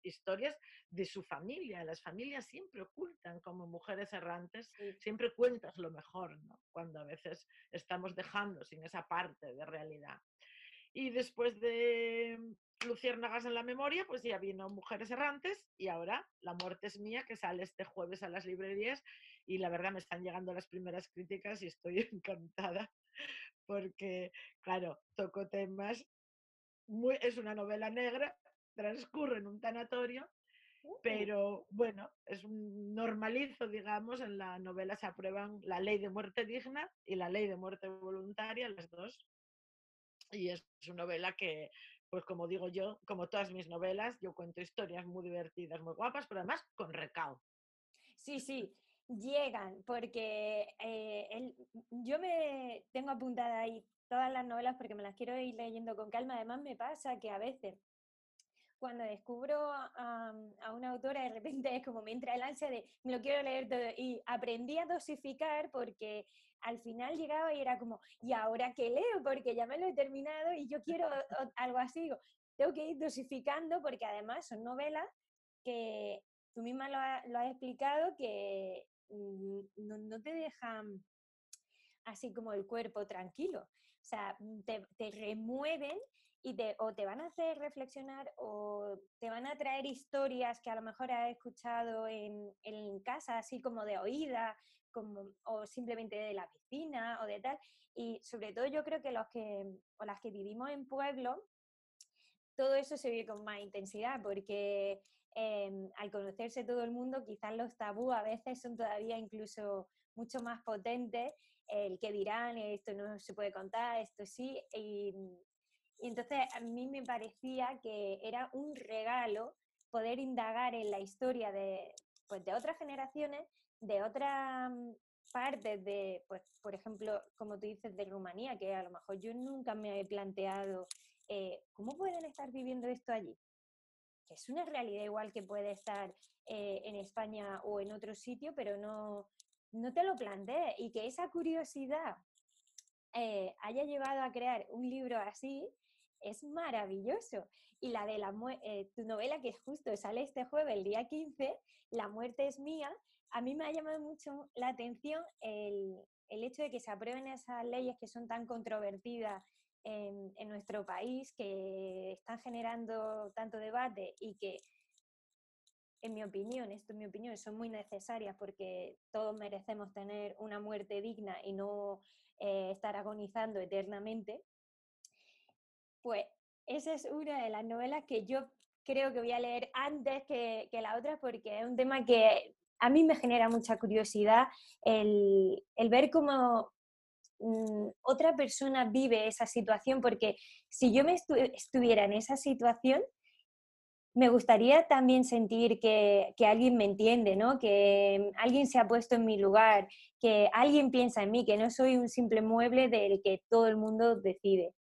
historias de su familia. Las familias siempre ocultan como mujeres errantes, siempre cuentas lo mejor, ¿no? cuando a veces estamos dejando sin esa parte de realidad. Y después de Luciérnagas en la memoria, pues ya vino Mujeres Errantes y ahora La muerte es mía, que sale este jueves a las librerías y la verdad me están llegando las primeras críticas y estoy encantada porque, claro, toco temas, muy, es una novela negra, transcurre en un tanatorio, pero bueno, es un normalizo, digamos, en la novela se aprueban la ley de muerte digna y la ley de muerte voluntaria, las dos. Y es una novela que, pues como digo yo, como todas mis novelas, yo cuento historias muy divertidas, muy guapas, pero además con recao. Sí, sí, llegan, porque eh, yo me tengo apuntada ahí todas las novelas porque me las quiero ir leyendo con calma. Además me pasa que a veces cuando descubro a, una autora de repente es como me entra el ansia de me lo quiero leer todo y aprendí a dosificar porque al final llegaba y era como, ¿y ahora qué leo? Porque ya me lo he terminado y yo quiero algo así. tengo que ir dosificando porque además son novelas que tú misma lo, lo has explicado que Mm, no, te dejan así como el cuerpo tranquilo. O sea, mm, te, remueven y te, o te van a hacer reflexionar o te van a traer historias que a lo mejor has escuchado en, en casa, así como de oída, como, o simplemente de la piscina o de tal. Y sobre todo yo creo que los que, o las que vivimos en pueblo, todo eso se vive con más intensidad porque Em, al conocerse todo el mundo, quizás los tabú a veces son todavía incluso mucho más potentes, el que dirán, esto no se puede contar, esto sí, y, entonces a mí me parecía que era un regalo poder indagar en la historia de, pues, de otras generaciones, de otras mm, partes de, pues, por ejemplo, como tú dices, de Rumanía, que a lo mejor yo nunca me he planteado eh, cómo pueden estar viviendo esto allí que es una realidad igual que puede estar eh, en España o en otro sitio, pero no, no te lo plantees y que esa curiosidad eh, haya llevado a crear un libro así es maravilloso. Y la de la eh, tu novela, que justo sale este jueves, el día 15, La muerte es mía, a mí me ha llamado mucho la atención el, el hecho de que se aprueben esas leyes que son tan controvertidas en, nuestro país que están generando tanto debate y que, en mi opinión, esto es mi opinión, son muy necesarias porque todos merecemos tener una muerte digna y no eh, estar agonizando eternamente, pues esa es una de las novelas que yo creo que voy a leer antes que, que la otra porque es un tema que a mí me genera mucha curiosidad el, el ver cómo Mm, otra persona vive esa situación, porque si yo me estuviera en esa situación, me gustaría también sentir que, alguien me entiende, ¿no? que alguien se ha puesto en mi lugar, que alguien piensa en mí, que no soy un simple mueble del que todo el mundo decide.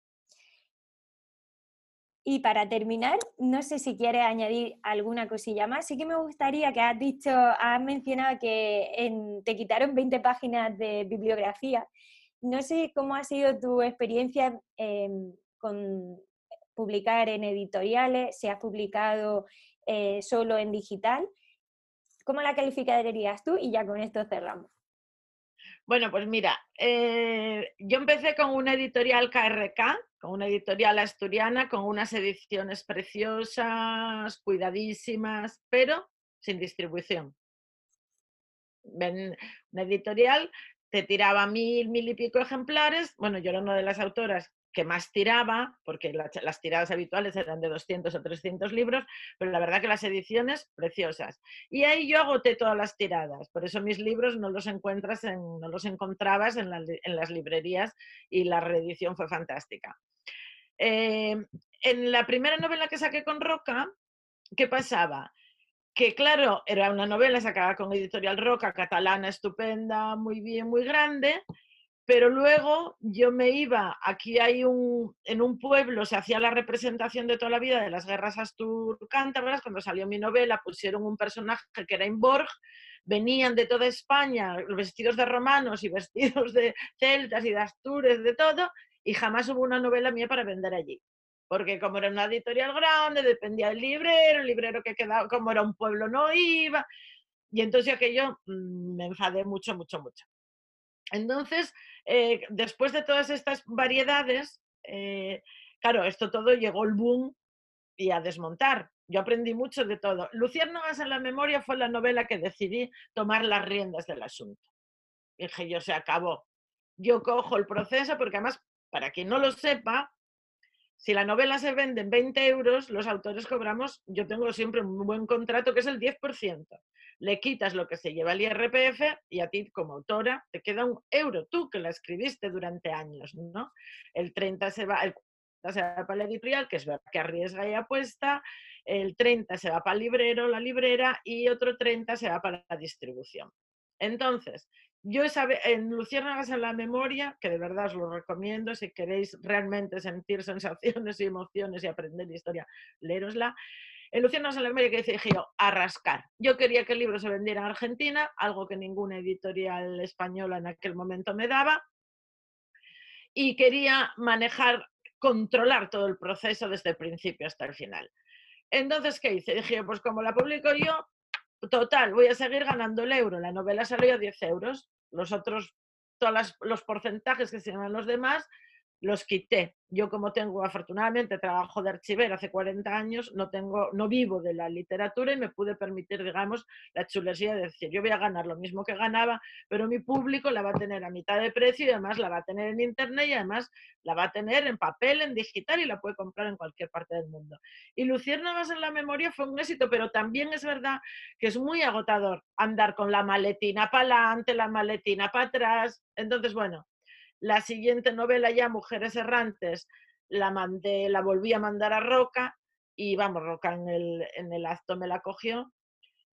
Y para terminar, no sé si quieres añadir alguna cosilla más. Sí que me gustaría que has dicho, has mencionado que te quitaron 20 páginas de bibliografía no sé cómo ha sido tu experiencia em, con publicar en editoriales, si has publicado eh, solo en digital. ¿Cómo la calificarías tú? Y ya con esto cerramos. Bueno, pues mira, eh, yo empecé con una editorial KRK, con una editorial asturiana, con unas ediciones preciosas, cuidadísimas, pero sin distribución. una editorial te tiraba mil, mil y pico ejemplares. Bueno, yo era una de las autoras que más tiraba, porque las tiradas habituales eran de 200 o 300 libros, pero la verdad que las ediciones preciosas. Y ahí yo agoté todas las tiradas, por eso mis libros no los encuentras en, no los encontrabas en, en las librerías y la reedición fue fantástica. Eh, en la primera novela que saqué con Roca, ¿qué pasaba? Que claro, era una novela sacada con Editorial Roca, catalana, estupenda, muy bien, muy grande, pero luego yo me iba, aquí hay un, en un pueblo se hacía la representación de toda la vida de las guerras astur-cántabras, cuando salió mi novela pusieron un personaje que era Inborg, venían de toda España vestidos de romanos y vestidos de celtas y de astures, de todo, y jamás hubo una novela mía para vender allí. Porque como era una editorial grande, dependía del librero, el librero que quedaba, como era un pueblo, no iba. Y entonces aquello mm, me enfadé mucho, mucho, mucho. Entonces, eh, después de todas estas variedades, eh, claro, esto todo llegó el boom y a desmontar. Yo aprendí mucho de todo. Luciérnagas en la memoria fue la novela que decidí tomar las riendas del asunto. Dije, yo se acabó. Yo cojo el proceso porque además para quien no lo sepa, si la novela se vende en 20 euros, los autores cobramos, yo tengo siempre un buen contrato que es el 10%. Le quitas lo que se lleva el IRPF y a ti como autora te queda un euro, tú que la escribiste durante años, ¿no? El 30 se va, el se va para la editorial, que es verdad que arriesga y apuesta, el 30 se va para el librero, la librera, y otro 30 se va para la distribución. Entonces, yo en Luciérnagas en la memoria, que de verdad os lo recomiendo, si queréis realmente sentir sensaciones y emociones y aprender historia, leerosla. En Luciérnagas en la memoria que dije yo, a rascar. Yo quería que el libro se vendiera en Argentina, algo que ninguna editorial española en aquel momento me daba. Y quería manejar, controlar todo el proceso desde el principio hasta el final. Entonces, ¿qué hice? Dije, pues como la publico yo, total, voy a seguir ganando el euro. La novela salió a 10 euros. Los otros, todos los porcentajes que se llaman los demás, los quité. Yo como tengo, afortunadamente, trabajo de archivero hace 40 años, no, tengo, no vivo de la literatura y me pude permitir, digamos, la chulería de decir, yo voy a ganar lo mismo que ganaba, pero mi público la va a tener a mitad de precio y además la va a tener en internet y además la va a tener en papel, en digital y la puede comprar en cualquier parte del mundo. Y Luciérnagas en la memoria fue un éxito, pero también es verdad que es muy agotador andar con la maletina para adelante, la maletina para atrás. Entonces, bueno, la siguiente novela ya, Mujeres Errantes, la mandé, la volví a mandar a Roca y vamos, Roca en el, en el acto me la cogió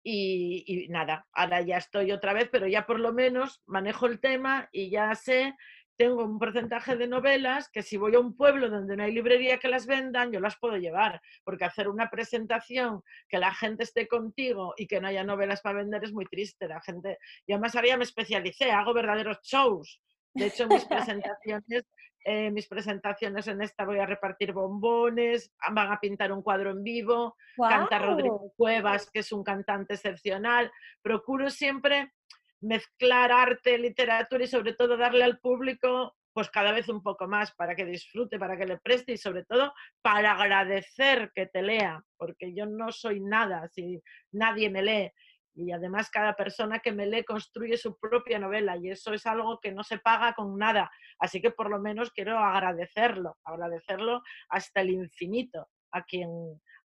y, nada, ahora ya estoy otra vez, pero ya por lo menos manejo el tema y ya sé, tengo un porcentaje de novelas que si voy a un pueblo donde no hay librería que las vendan, yo las puedo llevar, porque hacer una presentación que la gente esté contigo y que no haya novelas para vender es muy triste. La gente, yo además ahora ya me especialicé, hago verdaderos shows de hecho, mis presentaciones, eh, mis presentaciones en esta voy a repartir bombones, van a pintar un cuadro en vivo, canta Rodrigo Cuevas, que es un cantante excepcional. Procuro siempre mezclar arte, literatura y sobre todo darle al público pues cada vez un poco más para que disfrute, para que le preste y sobre todo para agradecer que te lea, porque yo no soy nada si nadie me lee y además cada persona que me lee construye su propia novela y eso es algo que no se paga con nada. Así que por lo menos quiero agradecerlo, agradecerlo hasta el infinito a quien,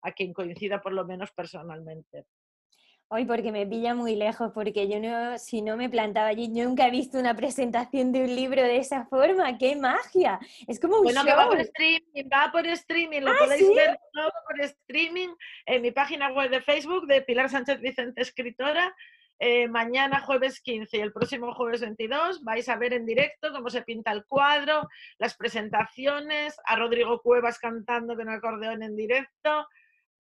a quien coincida por lo menos personalmente. Hoy porque me pilla muy lejos, porque yo no, si no me plantaba allí, yo nunca he visto una presentación de un libro de esa forma. ¡Qué magia! Es como un bueno, que va por streaming, va por streaming, lo ah, podéis ver todo por streaming en mi página web de Facebook de Pilar Sánchez Vicente, escritora. Eh, mañana jueves 15 y el próximo jueves 22 vais a ver en directo cómo se pinta el cuadro, las presentaciones, a Rodrigo Cuevas cantando con acordeón en directo,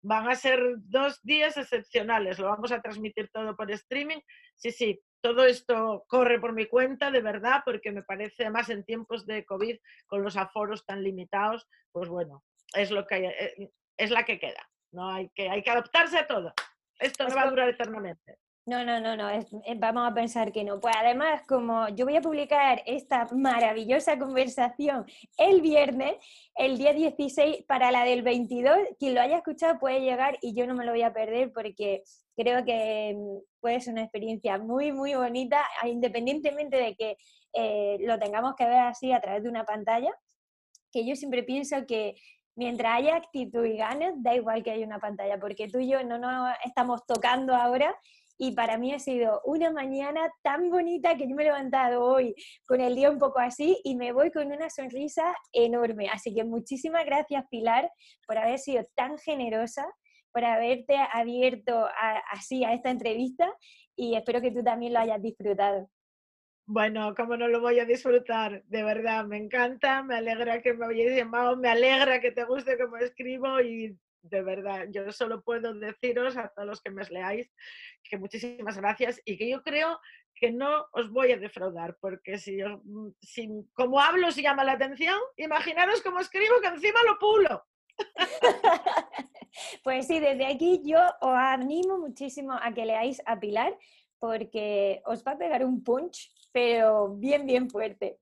van a ser dos días excepcionales, lo vamos a transmitir todo por streaming. Sí, sí, todo esto corre por mi cuenta, de verdad, porque me parece, más en tiempos de COVID, con los aforos tan limitados, pues bueno, es, lo que, eh, es la que queda. ¿no? Hay, que, hay que adaptarse a todo. Esto no va a durar eternamente. No, no, no, no, vamos a pensar que no. Pues además, como yo voy a publicar esta maravillosa conversación el viernes, el día 16, para la del 22, quien lo haya escuchado puede llegar y yo no me lo voy a perder porque creo que mm, puede ser una experiencia muy, muy bonita, independientemente de que eh, lo tengamos que ver así a través de una pantalla, que yo siempre pienso que mientras haya actitud y ganas, da igual que haya una pantalla, porque tú y yo no nos estamos tocando ahora y para mí ha sido una mañana tan bonita que yo me he levantado hoy con el día un poco así y me voy con una sonrisa enorme. Así que muchísimas gracias Pilar por haber sido tan generosa, por haberte abierto así a esta entrevista y espero que tú también lo hayas disfrutado. Bueno, ¿cómo no lo voy a disfrutar? De verdad, me encanta, me alegra que me hayas llamado, me alegra que te guste como escribo y de verdad, yo solo puedo deciros a todos los que me leáis que muchísimas gracias y que yo creo que no os voy a defraudar, porque si, mm, si como hablo si llama la atención, imaginaros cómo escribo que encima lo pulo. pues sí, desde aquí yo os animo muchísimo a que leáis a Pilar, porque os va a pegar un punch, pero bien, bien fuerte.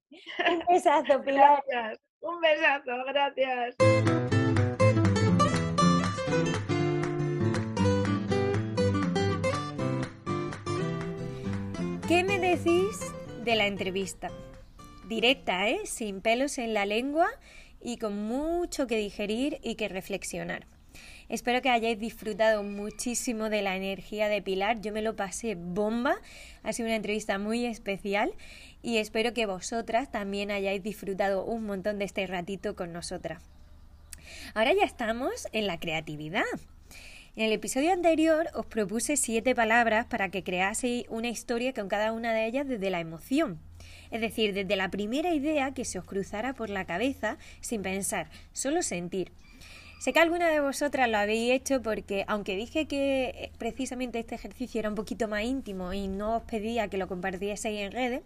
Un besazo, Pilar. Gracias. Un besazo, gracias. ¿Qué me decís de la entrevista? Directa, ¿eh? Sin pelos en la lengua y con mucho que digerir y que reflexionar. Espero que hayáis disfrutado muchísimo de la energía de Pilar. Yo me lo pasé bomba. Ha sido una entrevista muy especial y espero que vosotras también hayáis disfrutado un montón de este ratito con nosotras. Ahora ya estamos en la creatividad. En el episodio anterior os propuse siete palabras para que creaseis una historia con cada una de ellas desde la emoción. Es decir, desde la primera idea que se os cruzara por la cabeza sin pensar, solo sentir. Sé que alguna de vosotras lo habéis hecho porque, aunque dije que eh, precisamente este ejercicio era un poquito más íntimo y no os pedía que lo compartieseis en redes,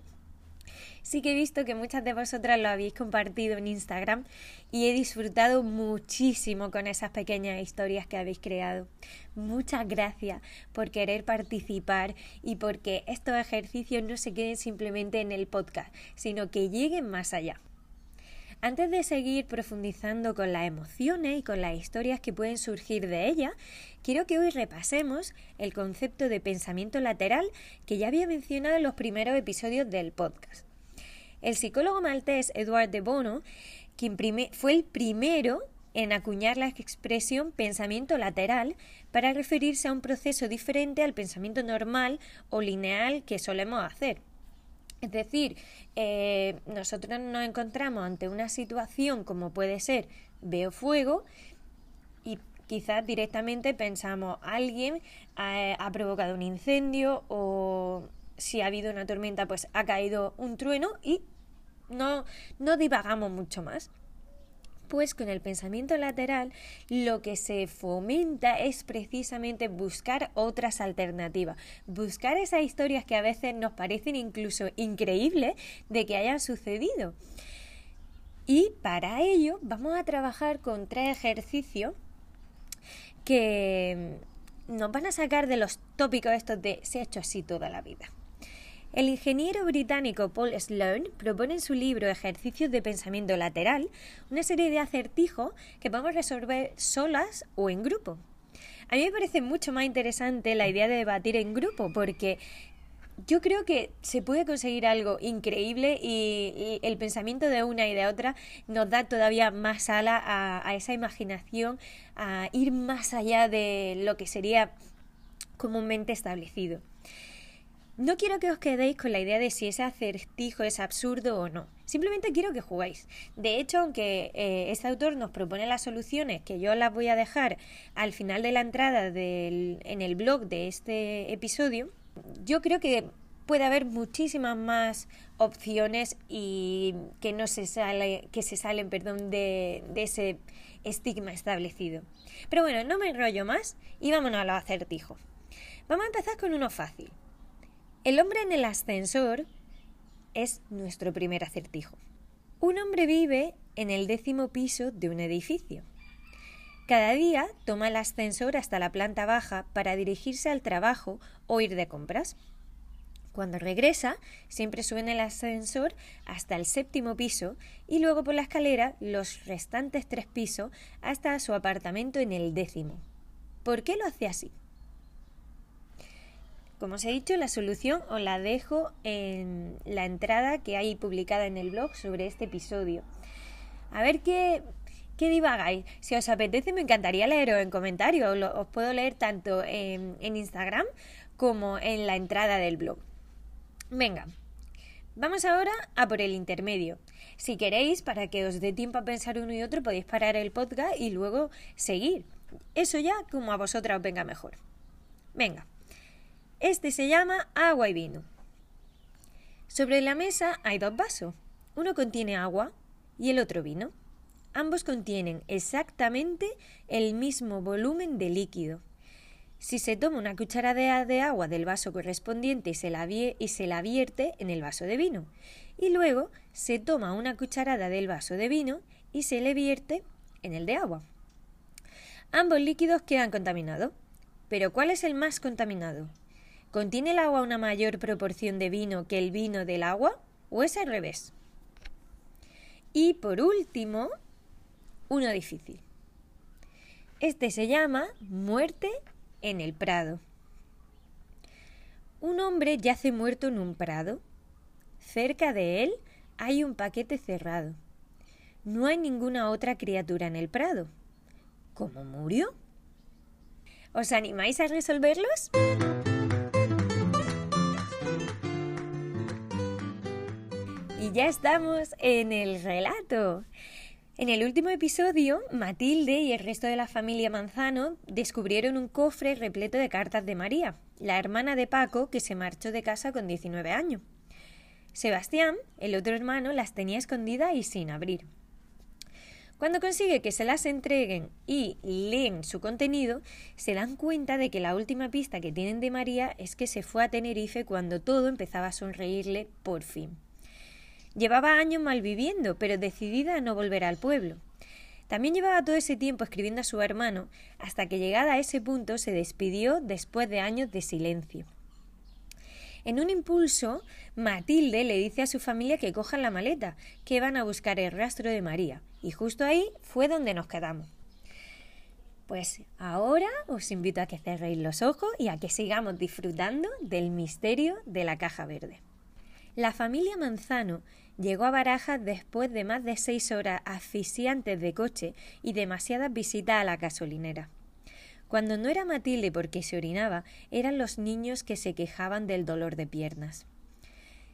sí que he visto que muchas de vosotras lo habéis compartido en Instagram y he disfrutado muchísimo con esas pequeñas historias que habéis creado. Muchas gracias por querer participar y porque estos ejercicios no se queden simplemente en el podcast, sino que lleguen más allá. Antes de seguir profundizando con las emociones y con las historias que pueden surgir de ellas, quiero que hoy repasemos el concepto de pensamiento lateral que ya había mencionado en los primeros episodios del podcast. El psicólogo maltés Edward de Bono, quien fue el primero en acuñar la expresión pensamiento lateral para referirse a un proceso diferente al pensamiento normal o lineal que solemos hacer. Es decir, eh, nosotros nos encontramos ante una situación como puede ser veo fuego y quizás directamente pensamos alguien ha provocado un incendio o si ha habido una tormenta pues ha caído un trueno y no, no divagamos mucho más. Pues con el pensamiento lateral lo que se fomenta es precisamente buscar otras alternativas, buscar esas historias que a veces nos parecen incluso increíbles de que hayan sucedido. Y para ello vamos a trabajar con tres ejercicios que nos van a sacar de los tópicos estos de se ha hecho así toda la vida. El ingeniero británico Paul Sloan propone en su libro Ejercicios de pensamiento lateral una serie de acertijos que podemos resolver solas o en grupo. A mí me parece mucho más interesante la idea de debatir en grupo porque yo creo que se puede conseguir algo increíble y, el pensamiento de una y de otra nos da todavía más ala a, esa imaginación, a ir más allá de lo que sería comúnmente establecido. No quiero que os quedéis con la idea de si ese acertijo es absurdo o no. Simplemente quiero que jugáis. De hecho, aunque eh, este autor nos propone las soluciones, que yo las voy a dejar al final de la entrada en el blog de este episodio, yo creo que puede haber muchísimas más opciones y que no se sale, que se salen, perdón, de, de ese estigma establecido. Pero bueno, no me enrollo más y vámonos a los acertijos. Vamos a empezar con uno fácil. El hombre en el ascensor es nuestro primer acertijo. Un hombre vive en el décimo piso de un edificio. Cada día toma el ascensor hasta la planta baja para dirigirse al trabajo o ir de compras. Cuando regresa, siempre sube en el ascensor hasta el séptimo piso y luego por la escalera los restantes tres pisos hasta su apartamento en el décimo. ¿Por qué lo hace así? Como os he dicho, la solución os la dejo en la entrada que hay publicada en el blog sobre este episodio. A ver qué, qué divagáis. Si os apetece, me encantaría leeros en comentarios. os puedo leer tanto en Instagram como en la entrada del blog. Venga, vamos ahora a por el intermedio. Si queréis, para que os dé tiempo a pensar uno y otro, podéis parar el podcast y luego seguir. Eso ya como a vosotras os venga mejor. Venga, este se llama agua y vino. Sobre la mesa hay dos vasos. Uno contiene agua y el otro vino. Ambos contienen exactamente el mismo volumen de líquido. Si se toma una cucharada de agua del vaso correspondiente y se, la y se la vierte en el vaso de vino, y luego se toma una cucharada del vaso de vino y se le vierte en el de agua. Ambos líquidos quedan contaminados. Pero ¿cuál es el más contaminado? ¿Contiene el agua una mayor proporción de vino que el vino del agua o es al revés? Y por último, uno difícil. Este se llama muerte en el prado. Un hombre yace muerto en un prado. Cerca de él hay un paquete cerrado. No hay ninguna otra criatura en el prado. ¿Cómo murió? ¿Os animáis a resolverlos? Ya estamos en el relato. En el último episodio, Matilde y el resto de la familia Manzano descubrieron un cofre repleto de cartas de María, la hermana de Paco que se marchó de casa con 19 años. Sebastián, el otro hermano, las tenía escondidas y sin abrir. Cuando consigue que se las entreguen y leen su contenido, se dan cuenta de que la última pista que tienen de María es que se fue a Tenerife cuando todo empezaba a sonreírle por fin. Llevaba años malviviendo, pero decidida a no volver al pueblo. También llevaba todo ese tiempo escribiendo a su hermano, hasta que llegada a ese punto se despidió después de años de silencio. En un impulso, Matilde le dice a su familia que cojan la maleta, que van a buscar el rastro de María, y justo ahí fue donde nos quedamos. Pues ahora os invito a que cerréis los ojos y a que sigamos disfrutando del misterio de la caja verde. La familia Manzano Llegó a Barajas después de más de seis horas asfixiantes de coche y demasiadas visitas a la gasolinera. Cuando no era Matilde porque se orinaba, eran los niños que se quejaban del dolor de piernas.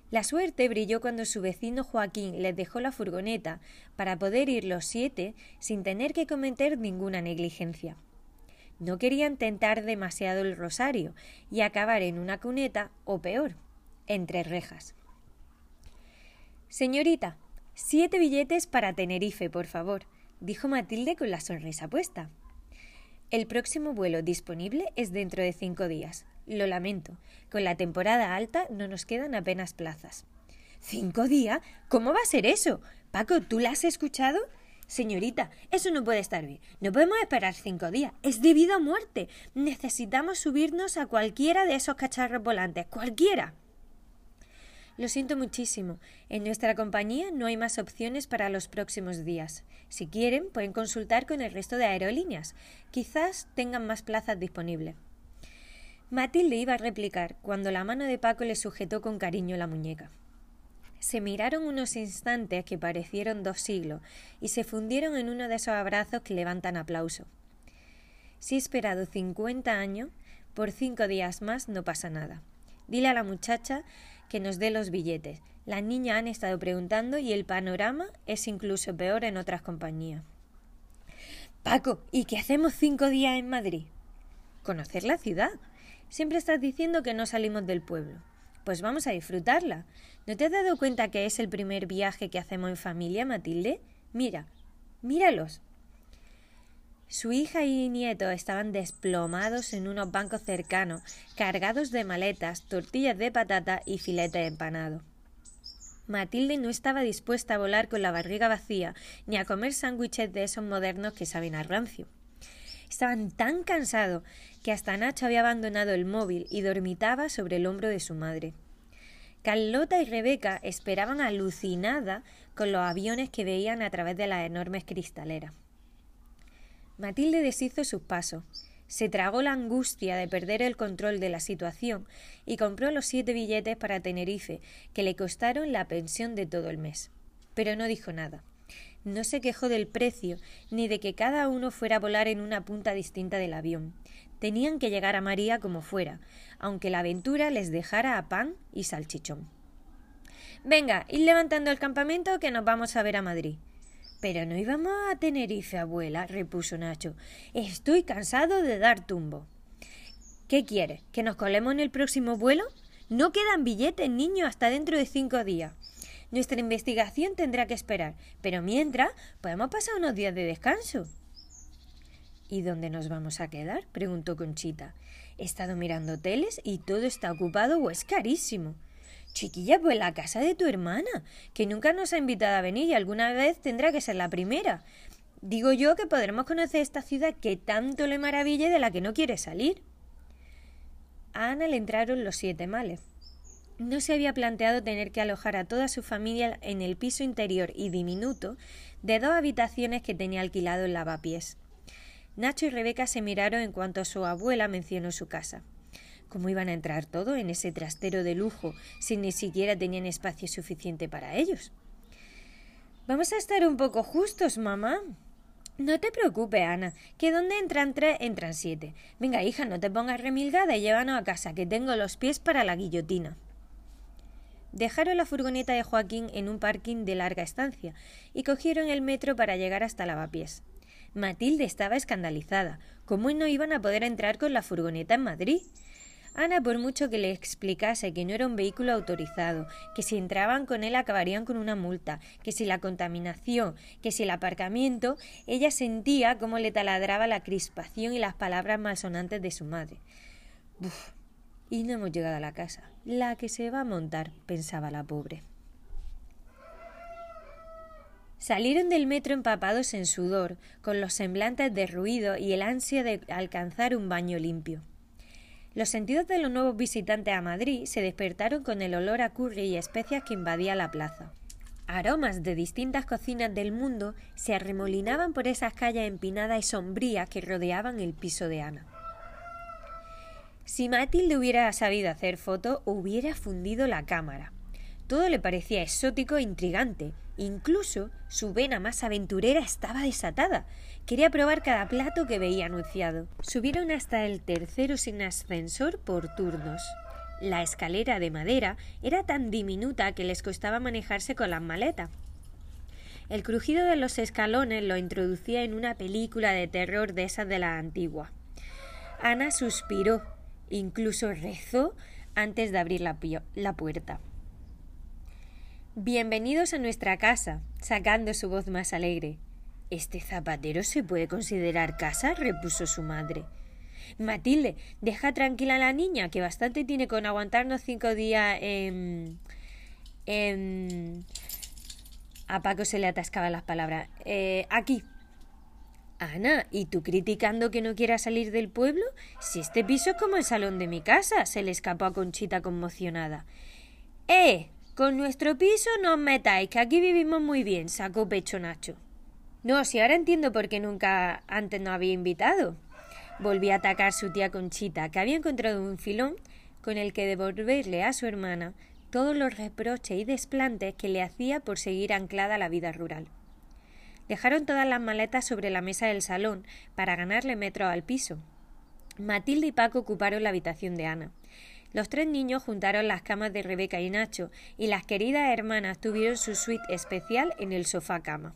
La suerte brilló cuando su vecino Joaquín les dejó la furgoneta para poder ir los siete sin tener que cometer ninguna negligencia. No querían tentar demasiado el rosario y acabar en una cuneta o peor, entre rejas. Señorita, siete billetes para Tenerife, por favor, dijo Matilde con la sonrisa puesta. El próximo vuelo disponible es dentro de cinco días. Lo lamento, con la temporada alta no nos quedan apenas plazas. ¿Cinco días? ¿Cómo va a ser eso? Paco, ¿tú la has escuchado? Señorita, eso no puede estar bien. No podemos esperar cinco días. Es debido a muerte. Necesitamos subirnos a cualquiera de esos cacharros volantes. Cualquiera. Lo siento muchísimo. En nuestra compañía no hay más opciones para los próximos días. Si quieren, pueden consultar con el resto de aerolíneas. Quizás tengan más plazas disponibles. Matilde iba a replicar cuando la mano de Paco le sujetó con cariño la muñeca. Se miraron unos instantes que parecieron dos siglos y se fundieron en uno de esos abrazos que levantan aplauso. Si he esperado cincuenta años, por cinco días más no pasa nada. Dile a la muchacha que nos dé los billetes. Las niñas han estado preguntando y el panorama es incluso peor en otras compañías. Paco, ¿y qué hacemos cinco días en Madrid? Conocer la ciudad. Siempre estás diciendo que no salimos del pueblo. Pues vamos a disfrutarla. ¿No te has dado cuenta que es el primer viaje que hacemos en familia, Matilde? Mira, míralos. Su hija y nieto estaban desplomados en unos bancos cercanos, cargados de maletas, tortillas de patata y filete empanado. Matilde no estaba dispuesta a volar con la barriga vacía, ni a comer sándwiches de esos modernos que saben a rancio. Estaban tan cansados que hasta Nacho había abandonado el móvil y dormitaba sobre el hombro de su madre. Carlota y Rebeca esperaban alucinada con los aviones que veían a través de las enormes cristaleras. Matilde deshizo sus pasos, se tragó la angustia de perder el control de la situación y compró los siete billetes para Tenerife, que le costaron la pensión de todo el mes. Pero no dijo nada. No se quejó del precio, ni de que cada uno fuera a volar en una punta distinta del avión. Tenían que llegar a María como fuera, aunque la aventura les dejara a pan y salchichón. Venga, id levantando el campamento que nos vamos a ver a Madrid. Pero no íbamos a Tenerife, abuela, repuso Nacho. Estoy cansado de dar tumbo. ¿Qué quieres? ¿Que nos colemos en el próximo vuelo? No quedan billetes, niño, hasta dentro de cinco días. Nuestra investigación tendrá que esperar, pero mientras podemos pasar unos días de descanso. ¿Y dónde nos vamos a quedar? preguntó Conchita. He estado mirando hoteles y todo está ocupado o es carísimo. Chiquilla, pues la casa de tu hermana, que nunca nos ha invitado a venir y alguna vez tendrá que ser la primera. Digo yo que podremos conocer esta ciudad que tanto le maraville de la que no quiere salir. A Ana le entraron los siete males. No se había planteado tener que alojar a toda su familia en el piso interior y diminuto de dos habitaciones que tenía alquilado en lavapiés. Nacho y Rebeca se miraron en cuanto su abuela mencionó su casa. ¿Cómo iban a entrar todo en ese trastero de lujo si ni siquiera tenían espacio suficiente para ellos? Vamos a estar un poco justos, mamá. No te preocupes, Ana, que donde entran tres, entran siete. Venga, hija, no te pongas remilgada y llévanos a casa, que tengo los pies para la guillotina. Dejaron la furgoneta de Joaquín en un parking de larga estancia y cogieron el metro para llegar hasta Lavapiés. Matilde estaba escandalizada. ¿Cómo no iban a poder entrar con la furgoneta en Madrid? Ana, por mucho que le explicase que no era un vehículo autorizado, que si entraban con él acabarían con una multa, que si la contaminación, que si el aparcamiento, ella sentía cómo le taladraba la crispación y las palabras malsonantes de su madre. Uf, y no hemos llegado a la casa. La que se va a montar, pensaba la pobre. Salieron del metro empapados en sudor, con los semblantes derruidos y el ansia de alcanzar un baño limpio. Los sentidos de los nuevos visitantes a Madrid se despertaron con el olor a curry y especias que invadía la plaza. Aromas de distintas cocinas del mundo se arremolinaban por esas calles empinadas y sombrías que rodeaban el piso de Ana. Si Matilde hubiera sabido hacer foto, hubiera fundido la cámara. Todo le parecía exótico e intrigante. Incluso su vena más aventurera estaba desatada. Quería probar cada plato que veía anunciado. Subieron hasta el tercero sin ascensor por turnos. La escalera de madera era tan diminuta que les costaba manejarse con las maletas. El crujido de los escalones lo introducía en una película de terror de esas de la antigua. Ana suspiró, incluso rezó antes de abrir la, la puerta. Bienvenidos a nuestra casa, sacando su voz más alegre. ¿Este zapatero se puede considerar casa? repuso su madre. Matilde, deja tranquila a la niña, que bastante tiene con aguantarnos cinco días en. en. A Paco se le atascaban las palabras. Eh, aquí. Ana, ¿y tú criticando que no quiera salir del pueblo? Si este piso es como el salón de mi casa, se le escapó a Conchita conmocionada. ¡Eh! Con nuestro piso no os metáis, que aquí vivimos muy bien, sacó pecho Nacho. No, si ahora entiendo por qué nunca antes no había invitado. Volví a atacar su tía Conchita, que había encontrado un filón con el que devolverle a su hermana todos los reproches y desplantes que le hacía por seguir anclada a la vida rural. Dejaron todas las maletas sobre la mesa del salón para ganarle metro al piso. Matilde y Paco ocuparon la habitación de Ana. Los tres niños juntaron las camas de Rebeca y Nacho, y las queridas hermanas tuvieron su suite especial en el sofá cama.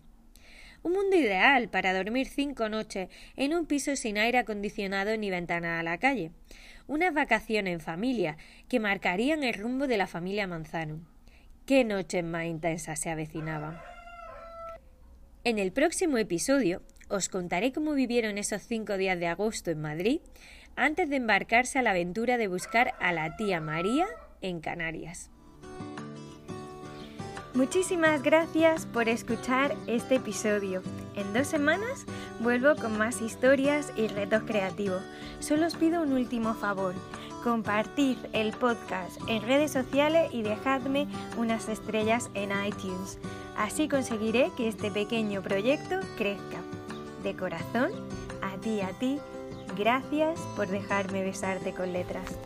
Un mundo ideal para dormir cinco noches en un piso sin aire acondicionado ni ventana a la calle. Unas vacaciones en familia que marcarían el rumbo de la familia Manzano. Qué noches más intensas se avecinaban. En el próximo episodio os contaré cómo vivieron esos cinco días de agosto en Madrid antes de embarcarse a la aventura de buscar a la tía María en Canarias. Muchísimas gracias por escuchar este episodio. En dos semanas vuelvo con más historias y retos creativos. Solo os pido un último favor. Compartid el podcast en redes sociales y dejadme unas estrellas en iTunes. Así conseguiré que este pequeño proyecto crezca. De corazón, a ti, a ti, gracias por dejarme besarte con letras.